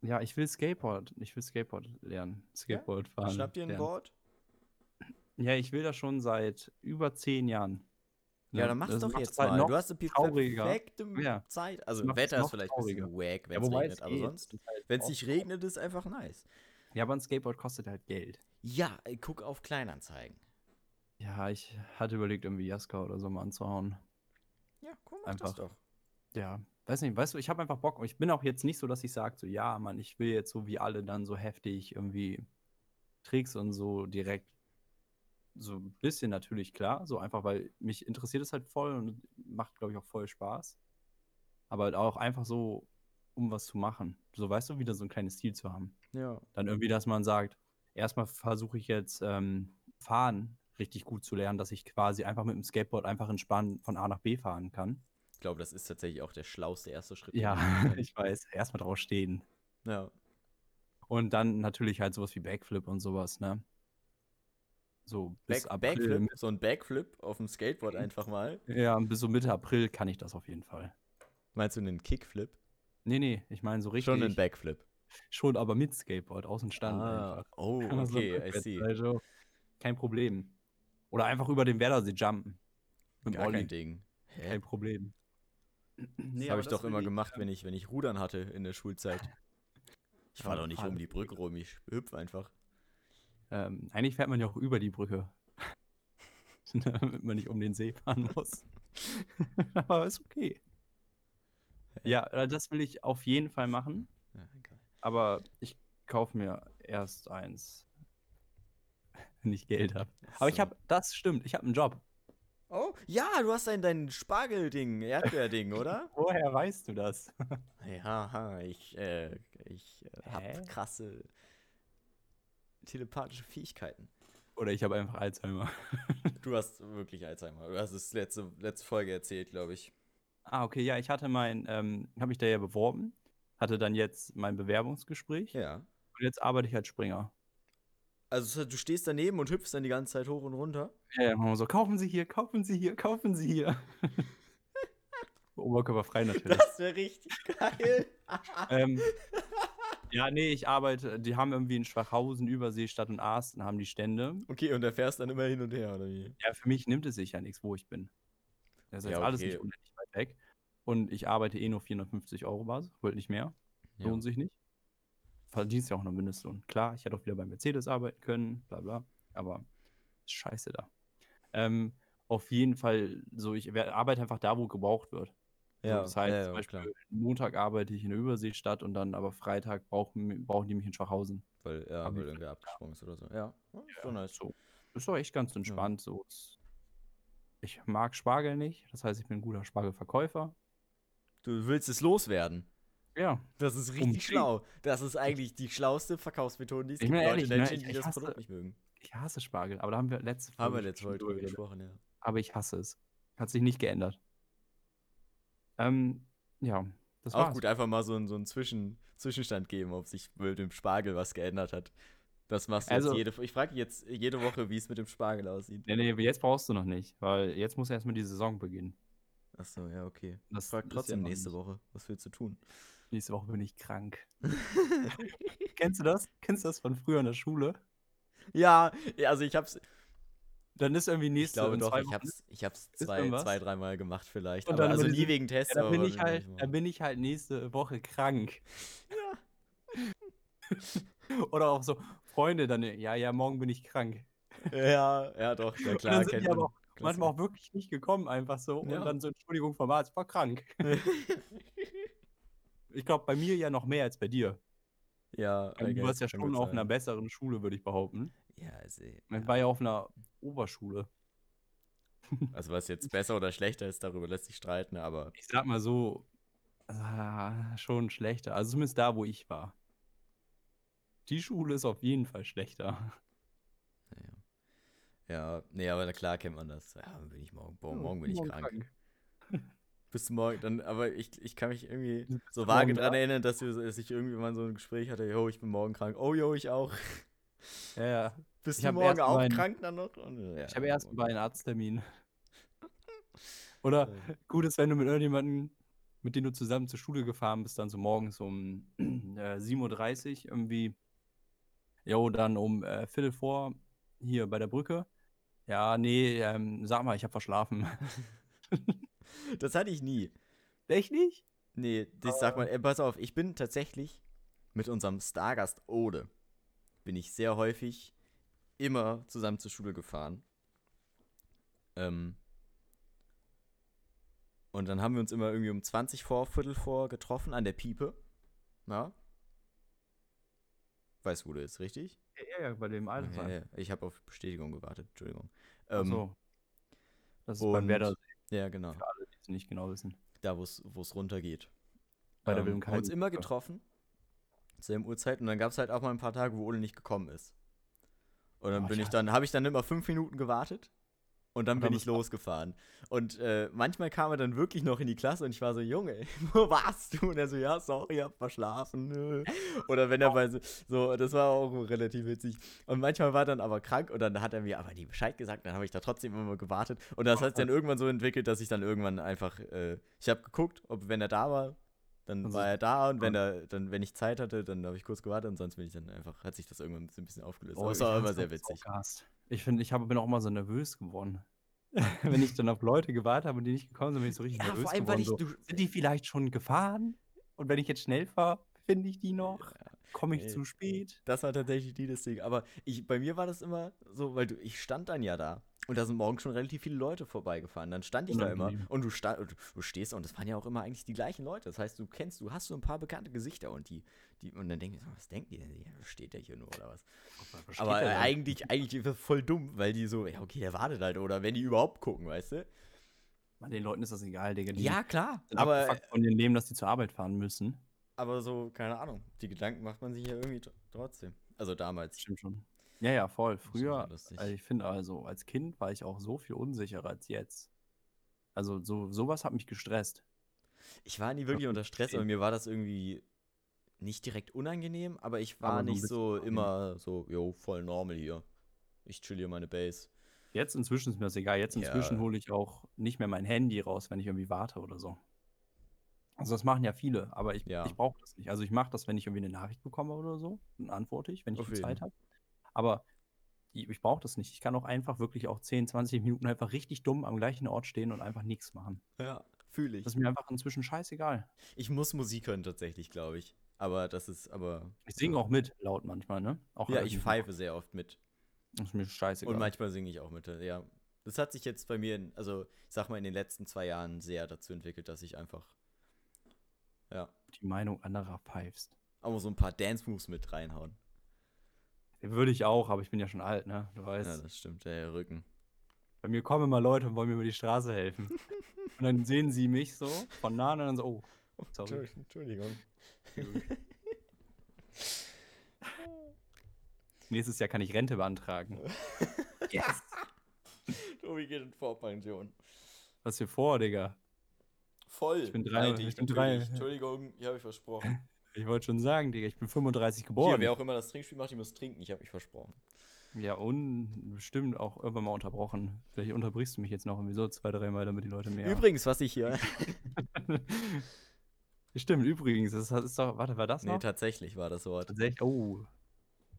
ja, ich will Skateboard. Ich will Skateboard lernen. Skateboard fahren. Schnappt ihr ein lernen. Board? Ja, ich will das schon seit über zehn Jahren. Ja, dann mach's das doch jetzt halt mal. noch Du hast eine trauriger. perfekte Ja. Zeit. Also Wetter ist vielleicht ein bisschen trauriger. wack, wenn Ja, es regnet, aber geht. sonst, halt wenn es auch nicht regnet, ist einfach nice. Ja, aber ein Skateboard kostet halt Geld. Ja, guck auf Kleinanzeigen. Ja, ich hatte überlegt, irgendwie Jaska oder so mal anzuhauen. Ja, guck mal, das Einfach. doch. ja, weiß nicht, weißt du, ich habe einfach Bock. Ich bin auch jetzt nicht so, dass ich sage, so, ja, Mann, ich will jetzt so wie alle dann so heftig irgendwie Tricks und so direkt so ein bisschen natürlich klar, so einfach, weil mich interessiert es halt voll und macht, glaube ich, auch voll Spaß. Aber halt auch einfach so, um was zu machen. So, weißt du, wieder so ein kleines Ziel zu haben. Ja. Dann irgendwie, dass man sagt, erstmal versuche ich jetzt ähm, fahren richtig gut zu lernen, dass ich quasi einfach mit dem Skateboard einfach entspannt von A nach B fahren kann. Ich glaube, das ist tatsächlich auch der schlauste erste Schritt. Ja, ich weiß. Erstmal drauf stehen. Ja. Und dann natürlich halt sowas wie Backflip und sowas, ne? So bis Back, April. Backflip, so ein Backflip auf dem Skateboard einfach mal. Ja, bis so Mitte April kann ich das auf jeden Fall. Meinst du einen Kickflip? Nee, nee, ich meine so richtig. Schon einen Backflip. Schon, aber mit Skateboard, außen Stand Ah, einfach. oh, okay, I see. Also, kein Problem. Oder einfach über den Werdersee jumpen. Mit Gar Olli. kein Ding. Hä? Kein Problem. Das habe ich doch immer gemacht, wenn ich, wenn ich Rudern hatte in der Schulzeit. Ich fahre doch nicht um die Brücke rum, ich hüpfe einfach. Ähm, eigentlich fährt man ja auch über die Brücke. Damit man nicht um den See fahren muss. Aber ist okay. Ja, äh, das will ich auf jeden Fall machen. Ja. Aber ich kaufe mir erst eins, wenn ich Geld habe. Aber ich So. habe, das stimmt, ich habe einen Job. Oh, ja, du hast dein, dein Spargelding, Erdbeerding, oder? Woher weißt du das? Ja, ich, äh, ich äh, habe krasse telepathische Fähigkeiten. Oder ich habe einfach Alzheimer. Du hast wirklich Alzheimer. Du hast es letzte, letzte Folge erzählt, glaube ich. Ah, okay, ja, ich hatte mein, ähm, habe mich da ja beworben, hatte dann jetzt mein Bewerbungsgespräch Ja. und jetzt arbeite ich als Springer. Also du stehst daneben und hüpfst dann die ganze Zeit hoch und runter. Ja, ja, machen wir so, kaufen Sie hier, kaufen Sie hier, kaufen Sie hier. Oberkörperfrei natürlich. Das wäre richtig geil. ähm, ja, nee, ich arbeite, die haben irgendwie in Schwachhausen, Übersee, Stadt und Arsten haben die Stände. okay, und der fährst dann immer hin und her, oder wie? Ja, für mich nimmt es sich ja nichts, wo ich bin. Das ist Ja, jetzt alles okay. nicht unendlich weit weg. Und ich arbeite eh nur 450 Euro Basis, wollte nicht mehr. Ja. Lohnt sich nicht. Verdienst ja auch nur Mindestlohn. Klar, ich hätte auch wieder bei Mercedes arbeiten können, bla bla. Aber scheiße da. Ähm, auf jeden Fall, so ich arbeite einfach da, wo gebraucht wird. So, Ja, das heißt, ja, zum ja, Beispiel klar. Montag arbeite ich in der Überseestadt und dann aber Freitag brauchen, brauchen die mich in Schwachhausen. Weil, ja, weil irgendwer abgesprungen ist oder so. Ja, ja ist schon nice. So. Ist doch echt ganz entspannt. So. Ich mag Spargel nicht, das heißt, ich bin ein guter Spargelverkäufer. Du willst es loswerden. Ja, Das ist richtig schlau. Das ist eigentlich die schlauste Verkaufsmethode, die es Ich gibt. Leute ehrlich, ne, Menschen, ich- die ich das hasse- Produkt nicht mögen. ich hasse Spargel, aber da haben wir letzte Haben wir Folge letzte Folge drüber gesprochen, ja. Aber ich hasse es. Hat sich nicht geändert. Ähm, ja, das Auch war's. gut, einfach mal so, einen- so einen Zwischen, Zwischenstand geben, ob sich mit dem Spargel was geändert hat. Das machst du Also- jetzt jede Ich frage jetzt jede Woche, wie es mit dem Spargel aussieht. Nee, nee, jetzt brauchst du noch nicht, weil jetzt muss erstmal die Saison beginnen. Achso, ja, okay. Das ist trotzdem nächste. Woche. Was willst du tun? Nächste Woche bin ich krank. Kennst du das? Kennst du das von früher in der Schule? ja, also ich hab's. Dann ist irgendwie Ich nächste glaube in doch, ich hab's, ich hab's zwei, zwei dreimal gemacht vielleicht. Und Aber dann also nie wegen Tests. Ja, da aber bin ich halt, nicht da mal- bin ich halt nächste Woche krank. Oder auch so Freunde dann, ja, ja, morgen bin ich krank. Ja, ja, doch, ja Und klar. dann sind auch manchmal auch wirklich nicht gekommen, einfach so. Ja. Und dann so, Entschuldigung vom Arzt, ich war krank. Ich glaube, bei mir ja noch mehr als bei dir. ja, I du warst ja schon auf einer besseren Schule, würde ich behaupten. Ja, also, Ich ja. war ja auf einer Oberschule. also was jetzt besser oder schlechter ist, darüber lässt sich streiten, aber Ich sag mal so, ah, schon schlechter. Also zumindest da, wo ich war. Die Schule ist auf jeden Fall schlechter. naja. Ja, nee, aber na klar kennt man das. Ja, bin ich morgen, boah, morgen bin ich krank. Bis morgen, dann, aber ich, ich kann mich irgendwie so vage dran erinnern, dass, wir, dass ich irgendwie mal so ein Gespräch hatte, yo, ich bin morgen krank. Oh, yo, ich auch. Ja, ja. Bist Ich du morgen auch meinen- krank dann noch? Und, ja, Ich habe erst bei einem Arzttermin. Oder gut ist, wenn du mit irgendjemandem, mit dem du zusammen zur Schule gefahren bist, dann so morgens um äh, 7.30 Uhr irgendwie, jo, dann um äh, Viertel vor hier bei der Brücke. Ja, nee, ähm, sag mal, ich habe verschlafen. Das hatte ich nie. Echt nicht? Nee, das sag mal, äh, pass auf, ich bin tatsächlich mit unserem Stargast Ode, bin ich sehr häufig immer zusammen zur Schule gefahren. Ähm, Und dann haben wir uns immer irgendwie um 20 vor, Viertel vor getroffen an der Piepe. Na? Weißt du, wo du ist, richtig? Ja, ja, bei dem alten Ja, ja, ich habe auf Bestätigung gewartet, Entschuldigung. Ach Ähm, so. Das ist und- beim Werder, Ja, genau. für alle, es nicht genau wissen. Da, wo es runtergeht. Bei der ähm, haben uns immer getroffen. Zur selben Uhrzeit. Und dann gab es halt auch mal ein paar Tage, wo Ole nicht gekommen ist. Und dann Oh, bin ich dann, habe ich dann immer fünf Minuten gewartet. Und dann Und bin ich losgefahren. Und äh, manchmal kam er dann wirklich noch in die Klasse und ich war so, Junge, wo warst du? Und er so, ja, sorry, hab verschlafen. nö." Oder wenn er bei so, so, das war auch relativ witzig. Und manchmal war er dann aber krank und dann hat er mir aber nie Bescheid gesagt. Dann habe ich da trotzdem immer gewartet. Und das hat sich dann irgendwann so entwickelt, dass ich dann irgendwann einfach, äh, ich habe geguckt, ob wenn er da war, dann Also- war er da und wenn er, dann, wenn ich Zeit hatte, dann habe ich kurz gewartet und sonst bin ich dann einfach, hat sich das irgendwann so ein bisschen aufgelöst. Aber es Oh, war immer sehr witzig. gehasst. Ich finde, ich hab, bin auch immer so nervös geworden. Wenn ich dann auf Leute gewartet habe und die nicht gekommen sind, bin ich so richtig Ja, nervös vor allem, weil geworden. ich, so, sind die vielleicht schon gefahren? Und wenn ich jetzt schnell fahre, finde ich die noch? Komme ich ey. zu spät? Das war tatsächlich die das Ding. Aber ich, bei mir war das immer so, weil du, ich stand dann ja da. Und da sind morgens schon relativ viele Leute vorbeigefahren. Dann stand ich da immer Unangenehm. und du, sta und du stehst und das waren ja auch immer eigentlich die gleichen Leute. Das heißt, du kennst, du hast so ein paar bekannte Gesichter und die, die und dann denke ich, so, was denkt die denn? Ja, Steht der hier nur oder was? Aber äh, eigentlich, eigentlich ist das voll dumm, weil die so, ja, okay, der wartet halt. Oder wenn die überhaupt gucken, weißt du? Mann, den Leuten ist das egal, Digga. Die Ja, klar. Aber, von dem Leben, dass die zur Arbeit fahren müssen. aber so, keine Ahnung. Die Gedanken macht man sich ja irgendwie tr- trotzdem. Also damals. Stimmt schon. Ja, ja, voll. Früher, lustig. also ich finde also, als Kind war ich auch so viel unsicherer als jetzt. Also so, sowas hat mich gestresst. Ich war nie wirklich unter Stress, aber mir war das irgendwie nicht direkt unangenehm, aber ich war Aber nicht so immer so, yo, voll normal hier. Ich chill hier meine Base. Jetzt inzwischen ist mir das egal. Jetzt Ja. inzwischen hole ich auch nicht mehr mein Handy raus, wenn ich irgendwie warte oder so. Also das machen ja viele, aber ich, Ja. ich brauche das nicht. Also ich mache das, wenn ich irgendwie eine Nachricht bekomme oder so, dann antworte ich, wenn ich Zeit habe. Aber ich, ich brauche das nicht. Ich kann auch einfach wirklich auch 10, 20 Minuten einfach richtig dumm am gleichen Ort stehen und einfach nichts machen. Ja, fühle ich. Das ist mir einfach inzwischen scheißegal. Ich muss Musik hören tatsächlich, glaube ich. Aber das ist, aber. Ich singe auch mit, laut manchmal, ne? Auch Ja, ich pfeife sehr oft mit. mache. Ist mir scheißegal. Und manchmal singe ich auch mit. Ja. Das hat sich jetzt bei mir, in, also ich sag mal, in den letzten zwei Jahren sehr dazu entwickelt, dass ich einfach, ja, die Meinung anderer pfeifst. mal so ein paar Dance-Moves mit reinhauen. Würde ich auch, aber ich bin ja schon alt, ne? Du weißt. Ja, das stimmt, der Rücken. Bei mir kommen immer Leute und wollen mir über die Straße helfen. und dann sehen sie mich so von nah und dann so, oh, sorry. Entschuldigung. Nächstes Jahr kann ich Rente beantragen. yes. Tobi geht in Vorpension. Was hier vor, Digga? Voll. Ich bin drei- Nein, ich bin drei-. Entschuldigung, hier habe ich versprochen. Ich wollte schon sagen, Digga, ich bin 35 Hier, geboren. wer auch immer das Trinkspiel macht, die muss trinken. Ich habe mich versprochen. ja, und bestimmt auch irgendwann mal unterbrochen. Vielleicht unterbrichst du mich jetzt noch irgendwie so zwei, dreimal, damit die Leute mehr. Übrigens, was ich hier. Stimmt, übrigens, das ist doch, warte, war das nee, noch? tatsächlich war das Wort. Tatsächlich, oh.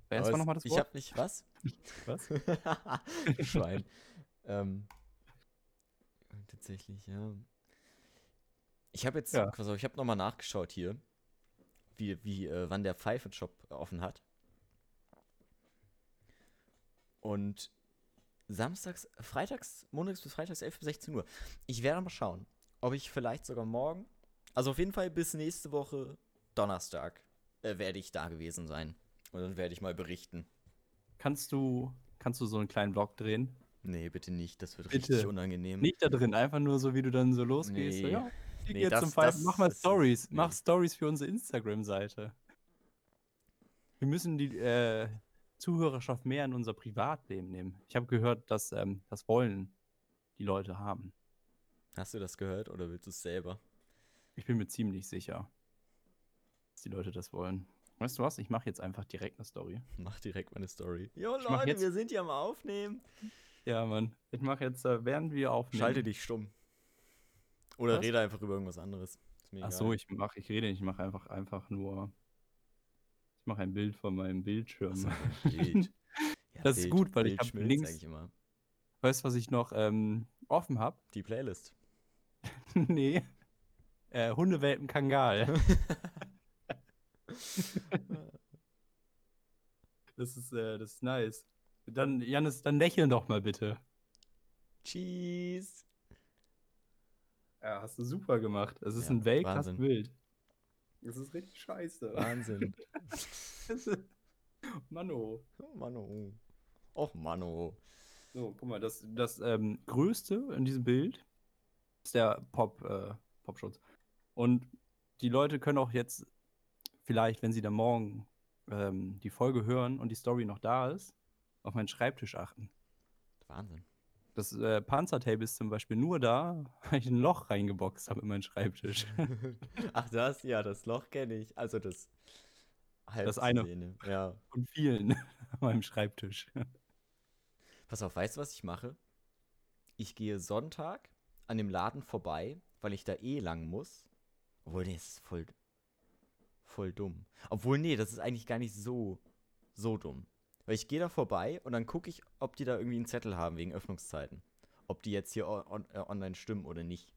Wer ist mal nochmal das Ich Wort? habe nicht. Was? Was? Schwein. ähm, tatsächlich, ja. Ich habe jetzt, Ja. pass auf, ich habe nochmal nachgeschaut hier, wie, wie, äh, wann der Pfeifenshop offen hat. Und samstags, freitags, montags bis freitags 11 bis 16 Uhr. Ich werde mal schauen, ob ich vielleicht sogar morgen, also auf jeden Fall bis nächste Woche Donnerstag, äh, werde ich da gewesen sein. Und dann werde ich mal berichten. Kannst du, kannst du so einen kleinen Vlog drehen? Nee, bitte nicht, das wird Bitte. richtig unangenehm. Nicht da drin, einfach nur so, wie du dann so losgehst. So, Nee. ja, ich Nee, jetzt das- zum das- Mach mal Stories. nee. Mach Stories für unsere Instagram-Seite. Wir müssen die äh, Zuhörerschaft mehr in unser Privatleben nehmen. Ich habe gehört, dass ähm, das wollen die Leute haben. Hast du das gehört oder willst du es selber? Ich bin mir ziemlich sicher, dass die Leute das wollen. Weißt du was? Ich mache jetzt einfach direkt eine Story. Mach direkt meine Story. Jo, Leute, jetzt- wir sind ja am Aufnehmen. Ja, Mann. Ich mache jetzt, äh, während wir aufnehmen. Schalte dich stumm. Oder Was? rede einfach über irgendwas anderes. Ist mir Ach egal. so, ich mache, ich rede nicht, ich mache einfach, einfach nur. Ich mache ein Bild von meinem Bildschirm. So, Bild. Ja, Das ist gut, weil ich hab schmilzt, links- ich immer. Weißt du, was ich noch ähm, offen habe? Die Playlist. nee. Äh, Hundewelpen Kangal. das ist, äh, das ist nice. Dann, Janis, dann lächeln doch mal bitte. Cheese. Ja, hast du super gemacht. Es ist Ja, ein. Weltklasse-Bild. Das ist richtig scheiße. Wahnsinn. Mano. oh, Mano. Och, Mano. So, guck mal, das, das ähm, Größte in diesem Bild ist der Pop, äh, Popschutz. Und die Leute können auch jetzt vielleicht, wenn sie dann morgen ähm, die Folge hören und die Story noch da ist, auf meinen Schreibtisch achten. Wahnsinn. Das äh, Panzertape ist zum Beispiel nur da, weil ich ein Loch reingeboxt habe in meinen Schreibtisch. Ach, das, ja, das Loch kenne ich. Also das halb Das eine. sehende. Ja. Von vielen an meinem Schreibtisch. Pass auf, weißt du, was ich mache? Ich gehe Sonntag an dem Laden vorbei, weil ich da eh lang muss. Obwohl, nee, das ist voll, voll dumm. Obwohl, nee, das ist eigentlich gar nicht so, so dumm. Weil ich gehe da vorbei und dann gucke ich, ob die da irgendwie einen Zettel haben wegen Öffnungszeiten. Ob die jetzt hier on, äh, online stimmen oder nicht.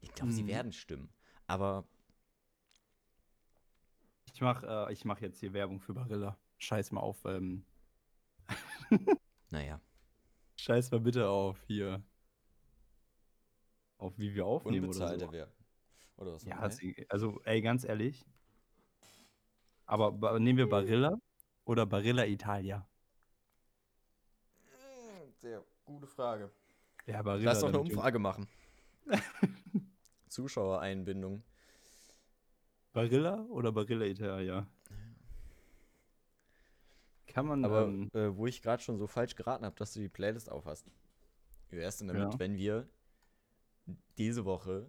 Ich glaube, sie Mhm. werden stimmen. Aber Ich mache äh, ich mach jetzt hier Werbung für Barilla. Scheiß mal auf, ähm, naja, scheiß mal bitte auf hier. Auf wie wir aufnehmen oder unbezahlte so. Werbung. Oder was? Ja, also ey, ganz ehrlich. Aber nehmen wir Barilla oder Barilla Italia? Sehr gute Frage. Ja, Barilla. Lass doch eine. Umfrage machen. Zuschauereinbindung. Barilla oder Barilla Italia? Kann man, Aber ähm, äh, wo ich gerade schon so falsch geraten habe, dass du die Playlist aufhast. Denn damit, Ja. wenn wir diese Woche,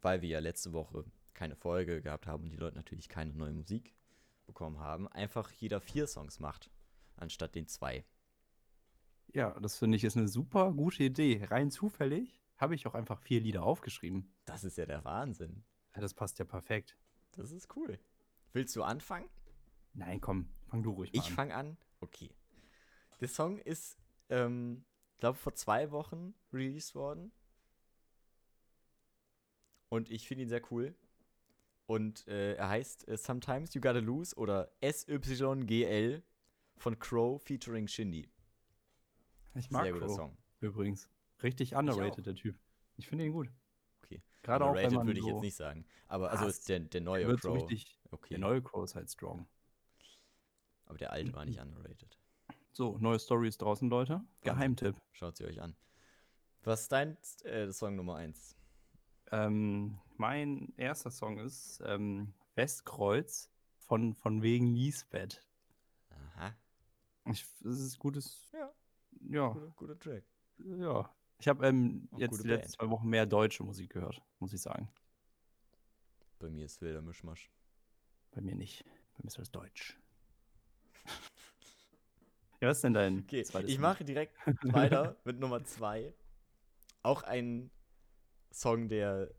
weil wir ja letzte Woche keine Folge gehabt haben und die Leute natürlich keine neue Musik bekommen haben, einfach jeder vier Songs macht, anstatt den zwei. Ja, das finde ich ist eine super gute Idee. Rein zufällig habe ich auch einfach vier Lieder aufgeschrieben. Das ist ja der Wahnsinn. Ja, das passt ja perfekt. Das ist cool. Willst du anfangen? Nein, komm, fang du ruhig mal Ich an. fange an. Okay. Der Song ist, ähm, glaube vor zwei Wochen released worden. Und ich finde ihn sehr cool. Und äh, er heißt äh, Sometimes You Gotta Lose oder SYGL von Crow featuring Shindy. Ich mag sehr guter Crow Song. übrigens. Richtig underrated, der Typ. Ich finde ihn gut. Okay. Gerade auch, wenn Underrated man würde ich so, jetzt nicht sagen. Aber also ist der, der der neue so Crow. richtig, okay. der neue Crow ist halt strong. Aber der alte war nicht underrated. So, neue Stories draußen, Leute. Geheimtipp. Schaut sie euch an. Was ist dein äh, Song Nummer 1? Ähm, mein erster Song ist ähm, Westkreuz von, von wegen Lisbeth. Aha. Ich, das ist gutes. Ja. Ja, Guter, guter Track. ja. Ich habe ähm, jetzt die letzten Band. zwei Wochen mehr deutsche Musik gehört, muss ich sagen. Bei mir ist wilder Mischmasch. Bei mir nicht. Bei mir ist das Deutsch. ja, was ist denn dein Okay, zweites ich mache direkt weiter mit Nummer 2. Auch ein Song, der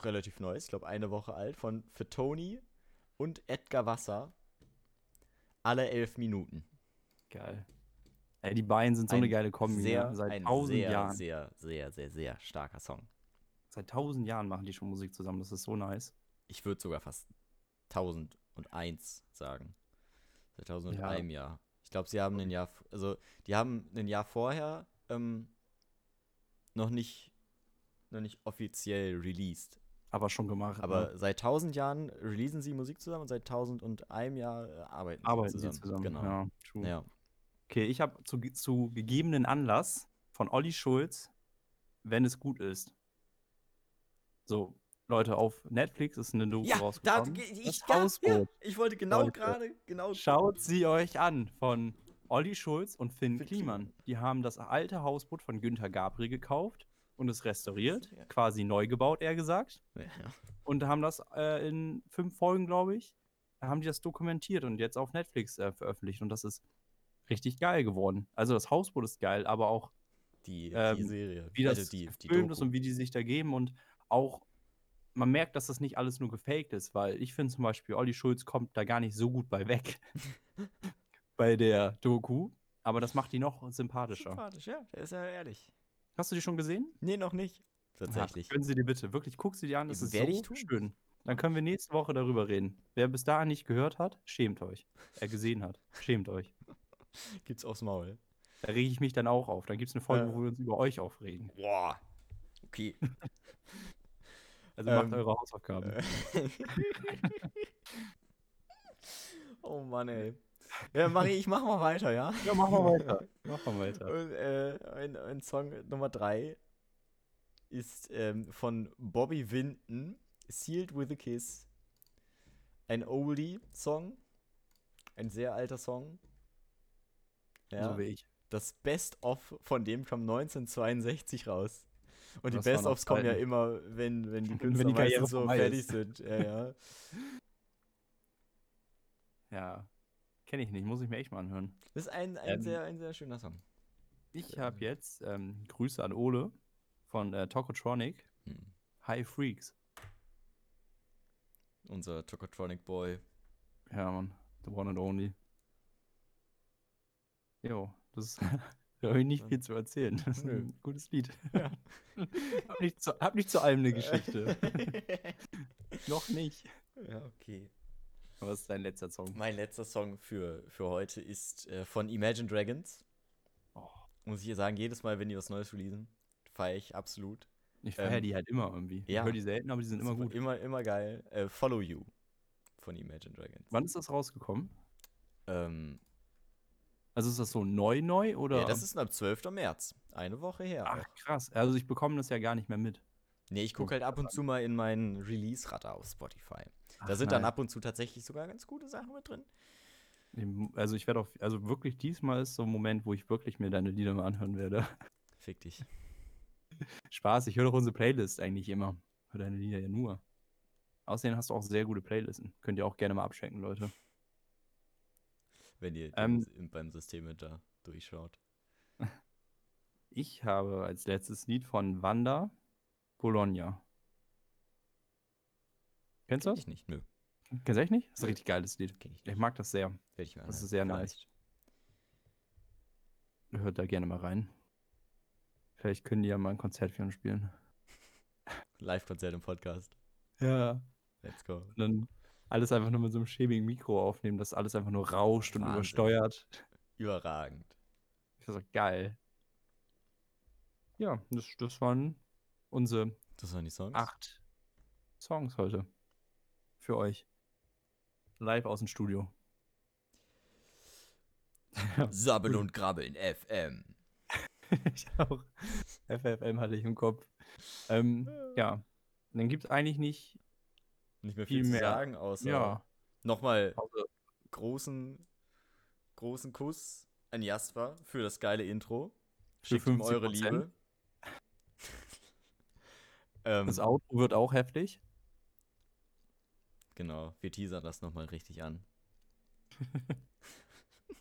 relativ neu ist, ich glaube eine Woche alt, von Fatoni und Edgar Wasser. Alle elf Minuten. Geil. Ey, die beiden sind so eine Ein geile Kombi. Sehr, ne? Seit tausend sehr, Jahren. sehr, sehr, sehr, sehr starker Song. Seit tausend Jahren machen die schon Musik zusammen. Das ist so nice. Ich würde sogar fast 1001 sagen. Seit 1001 Jahr. Ich glaube, sie haben ein Jahr, also die haben ein Jahr vorher ähm, noch nicht, noch nicht offiziell released. Aber schon gemacht. Aber ne? seit 1000 Jahren releasen sie Musik zusammen und seit 1001 Jahr äh, arbeiten, arbeiten sie sie zusammen. Genau. Ja, true. Ja. Okay, ich habe zu, zu gegebenen Anlass von Olli Schulz, wenn es gut ist. So, Leute, auf Netflix ist eine Doku Ja, da, rausgekommen. ich, das ja, ich wollte genau gerade, genau. Schaut sie euch an von Olli Schulz und Finn Finn Kliman. Die haben das alte Hausboot von Günther Gabri gekauft und es restauriert, Ja. quasi neu gebaut, eher gesagt. Ja. Und haben das äh, in fünf Folgen, glaube ich, haben die das dokumentiert und jetzt auf Netflix äh, veröffentlicht. Und das ist richtig geil geworden. Also das Hausboot ist geil, aber auch Die, die Ähm, Serie. wie das also die, die gefilmt ist und wie die sich da geben und auch man merkt, dass das nicht alles nur gefaked ist, weil ich finde zum Beispiel, Olli Schulz kommt da gar nicht so gut bei weg bei der Doku, aber das macht die noch sympathischer. Sympathisch, ja, der ist ja ehrlich. Hast du die schon gesehen? Nee, noch nicht. Tatsächlich. Ach, gönnen Sie dir bitte, wirklich, guck sie dir an, das ist so ich tun. schön. Dann können wir nächste Woche darüber reden. Wer bis dahin nicht gehört hat, schämt euch. Er gesehen hat, schämt euch. Gibt's aufs Maul. Da rege ich mich dann auch auf. Dann gibt es eine Folge, Ja. wo wir uns über euch aufregen. Boah. Okay. Also macht Ähm, eure Hausaufgaben. Äh. oh Mann, ey. Ja, Marie, ich mach mal weiter, ja? Ja, mach mal weiter. Mach mal weiter. Und, äh, ein, ein Song Nummer 3 ist ähm, von Bobby Vinton, Sealed with a Kiss. Ein Oldie-Song. Ein sehr alter Song. Ja, So wie ich. das Best-of von dem kam 1962 raus. Und die Das noch Best-ofs kommen ja immer, wenn, wenn die Wenn Künstler die Karriere meistens so fertig ist. sind. Ja, ja. Ja. Kenne ich nicht, muss ich mir echt mal anhören. Das ist ein, ein, Ähm, sehr, ein sehr schöner Song. Ich habe jetzt ähm, Grüße an Ole von äh, Tokotronic. Hm. High Freaks. Unser Tokotronic Boy. Ja, Mann. The one and only. Jo, das ist. Da habe ich nicht viel zu erzählen. Das ist ein gutes Lied. Ja. hab, nicht zu, hab nicht zu allem eine Geschichte. Noch nicht. ja, okay. Was ist dein letzter Song? Mein letzter Song für, für heute ist äh, von Imagine Dragons. Oh, Muss ich hier sagen, jedes Mal, wenn die was Neues releasen, feiere ich absolut. ich feiere Ähm, die halt immer irgendwie. ja. Ich höre die selten, aber die sind immer gut. Immer, immer geil. Äh, Follow You von Imagine Dragons. Wann ist das rausgekommen? Ähm, Also ist das so neu neu oder? ja, das ist ab 12. März. Eine Woche her. Ach krass. Also ich bekomme das ja gar nicht mehr mit. Nee, ich gucke halt ab und zu mal in meinen Release-Radar auf Spotify. Da Ach, sind dann nice. ab und zu tatsächlich sogar ganz gute Sachen mit drin. Also ich werde auch, also wirklich diesmal ist so ein Moment, wo ich wirklich mir deine Lieder mal anhören werde. Fick dich. Spaß, ich höre doch unsere Playlist eigentlich immer. Hör deine Lieder ja nur. Außerdem hast du auch sehr gute Playlisten. Könnt ihr auch gerne mal abschenken, Leute. Wenn ihr Ähm, im- beim System da durchschaut. Ich habe als letztes Lied von Wanda Bologna. Kennst du das? ich nicht. Nö, Kennst du echt nicht? Das ist ein richtig geiles Lied. kenn ich Ich nicht. mag das sehr. Werde ich mir das ist sehr nice. Vielleicht. Hört da gerne mal rein. Vielleicht können die ja mal ein Konzert für uns spielen. Live-Konzert im Podcast. Ja. Let's go. Und dann alles einfach nur mit so einem schäbigen Mikro aufnehmen, dass alles einfach nur rauscht und Wahnsinn. übersteuert. Überragend. Das ist geil. Ja, das, das waren unsere Das waren die Songs? acht Songs heute. Für euch. Live aus dem Studio. Sabbeln und Grabbeln FM. ich auch. FFM hatte ich im Kopf. Ähm, ja. Dann gibt es eigentlich nicht. Nicht mehr Viel viel, zu mehr. sagen, außer Ja. nochmal Also, großen, großen Kuss an Jasper für das geile Intro. Für Schickt ihm eure 50%. Liebe. ähm, das Outro wird auch heftig. genau, wir teasern das nochmal richtig an.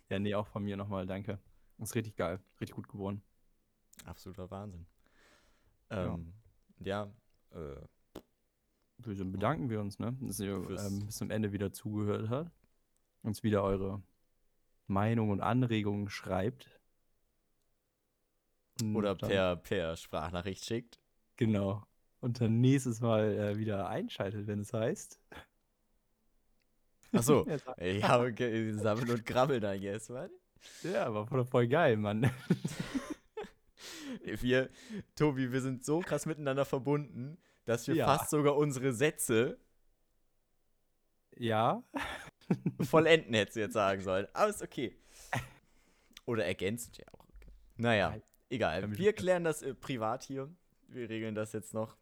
Ja, nee, auch von mir nochmal, danke. Das ist richtig geil. Richtig gut geworden. Absoluter Wahnsinn. Ja. Ähm, ja, äh, Dann bedanken wir uns, ne? Dass ihr ähm, bis zum Ende wieder zugehört habt. Uns wieder eure Meinung und Anregungen schreibt. Und oder per, per Sprachnachricht schickt. Genau. Und dann nächstes Mal äh, wieder einschaltet, wenn es heißt. Achso, Ja, sag- ich habe ge- Sammeln und Grabbeln, I guess, was? Ja, war voll, voll geil, Mann. Wir, Tobi, wir sind so krass miteinander verbunden, dass wir Ja. fast sogar unsere Sätze ja. vollenden, hättest du jetzt sagen sollen. Aber ist okay. Oder ergänzend ja auch. Naja, egal. Wir klären das äh, privat hier. Wir regeln das jetzt noch.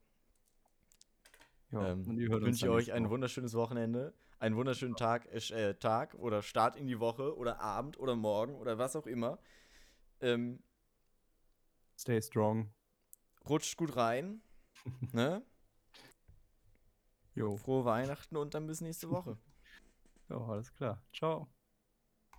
ja ähm, uns wünsche euch ein wunderschönes Wochenende, einen wunderschönen Tag, äh, äh, Tag oder Start in die Woche oder Abend oder Morgen oder was auch immer. Ähm, Stay strong. rutscht gut rein. ne? Jo. Frohe Weihnachten und dann bis nächste Woche. Ja, alles klar. Ciao.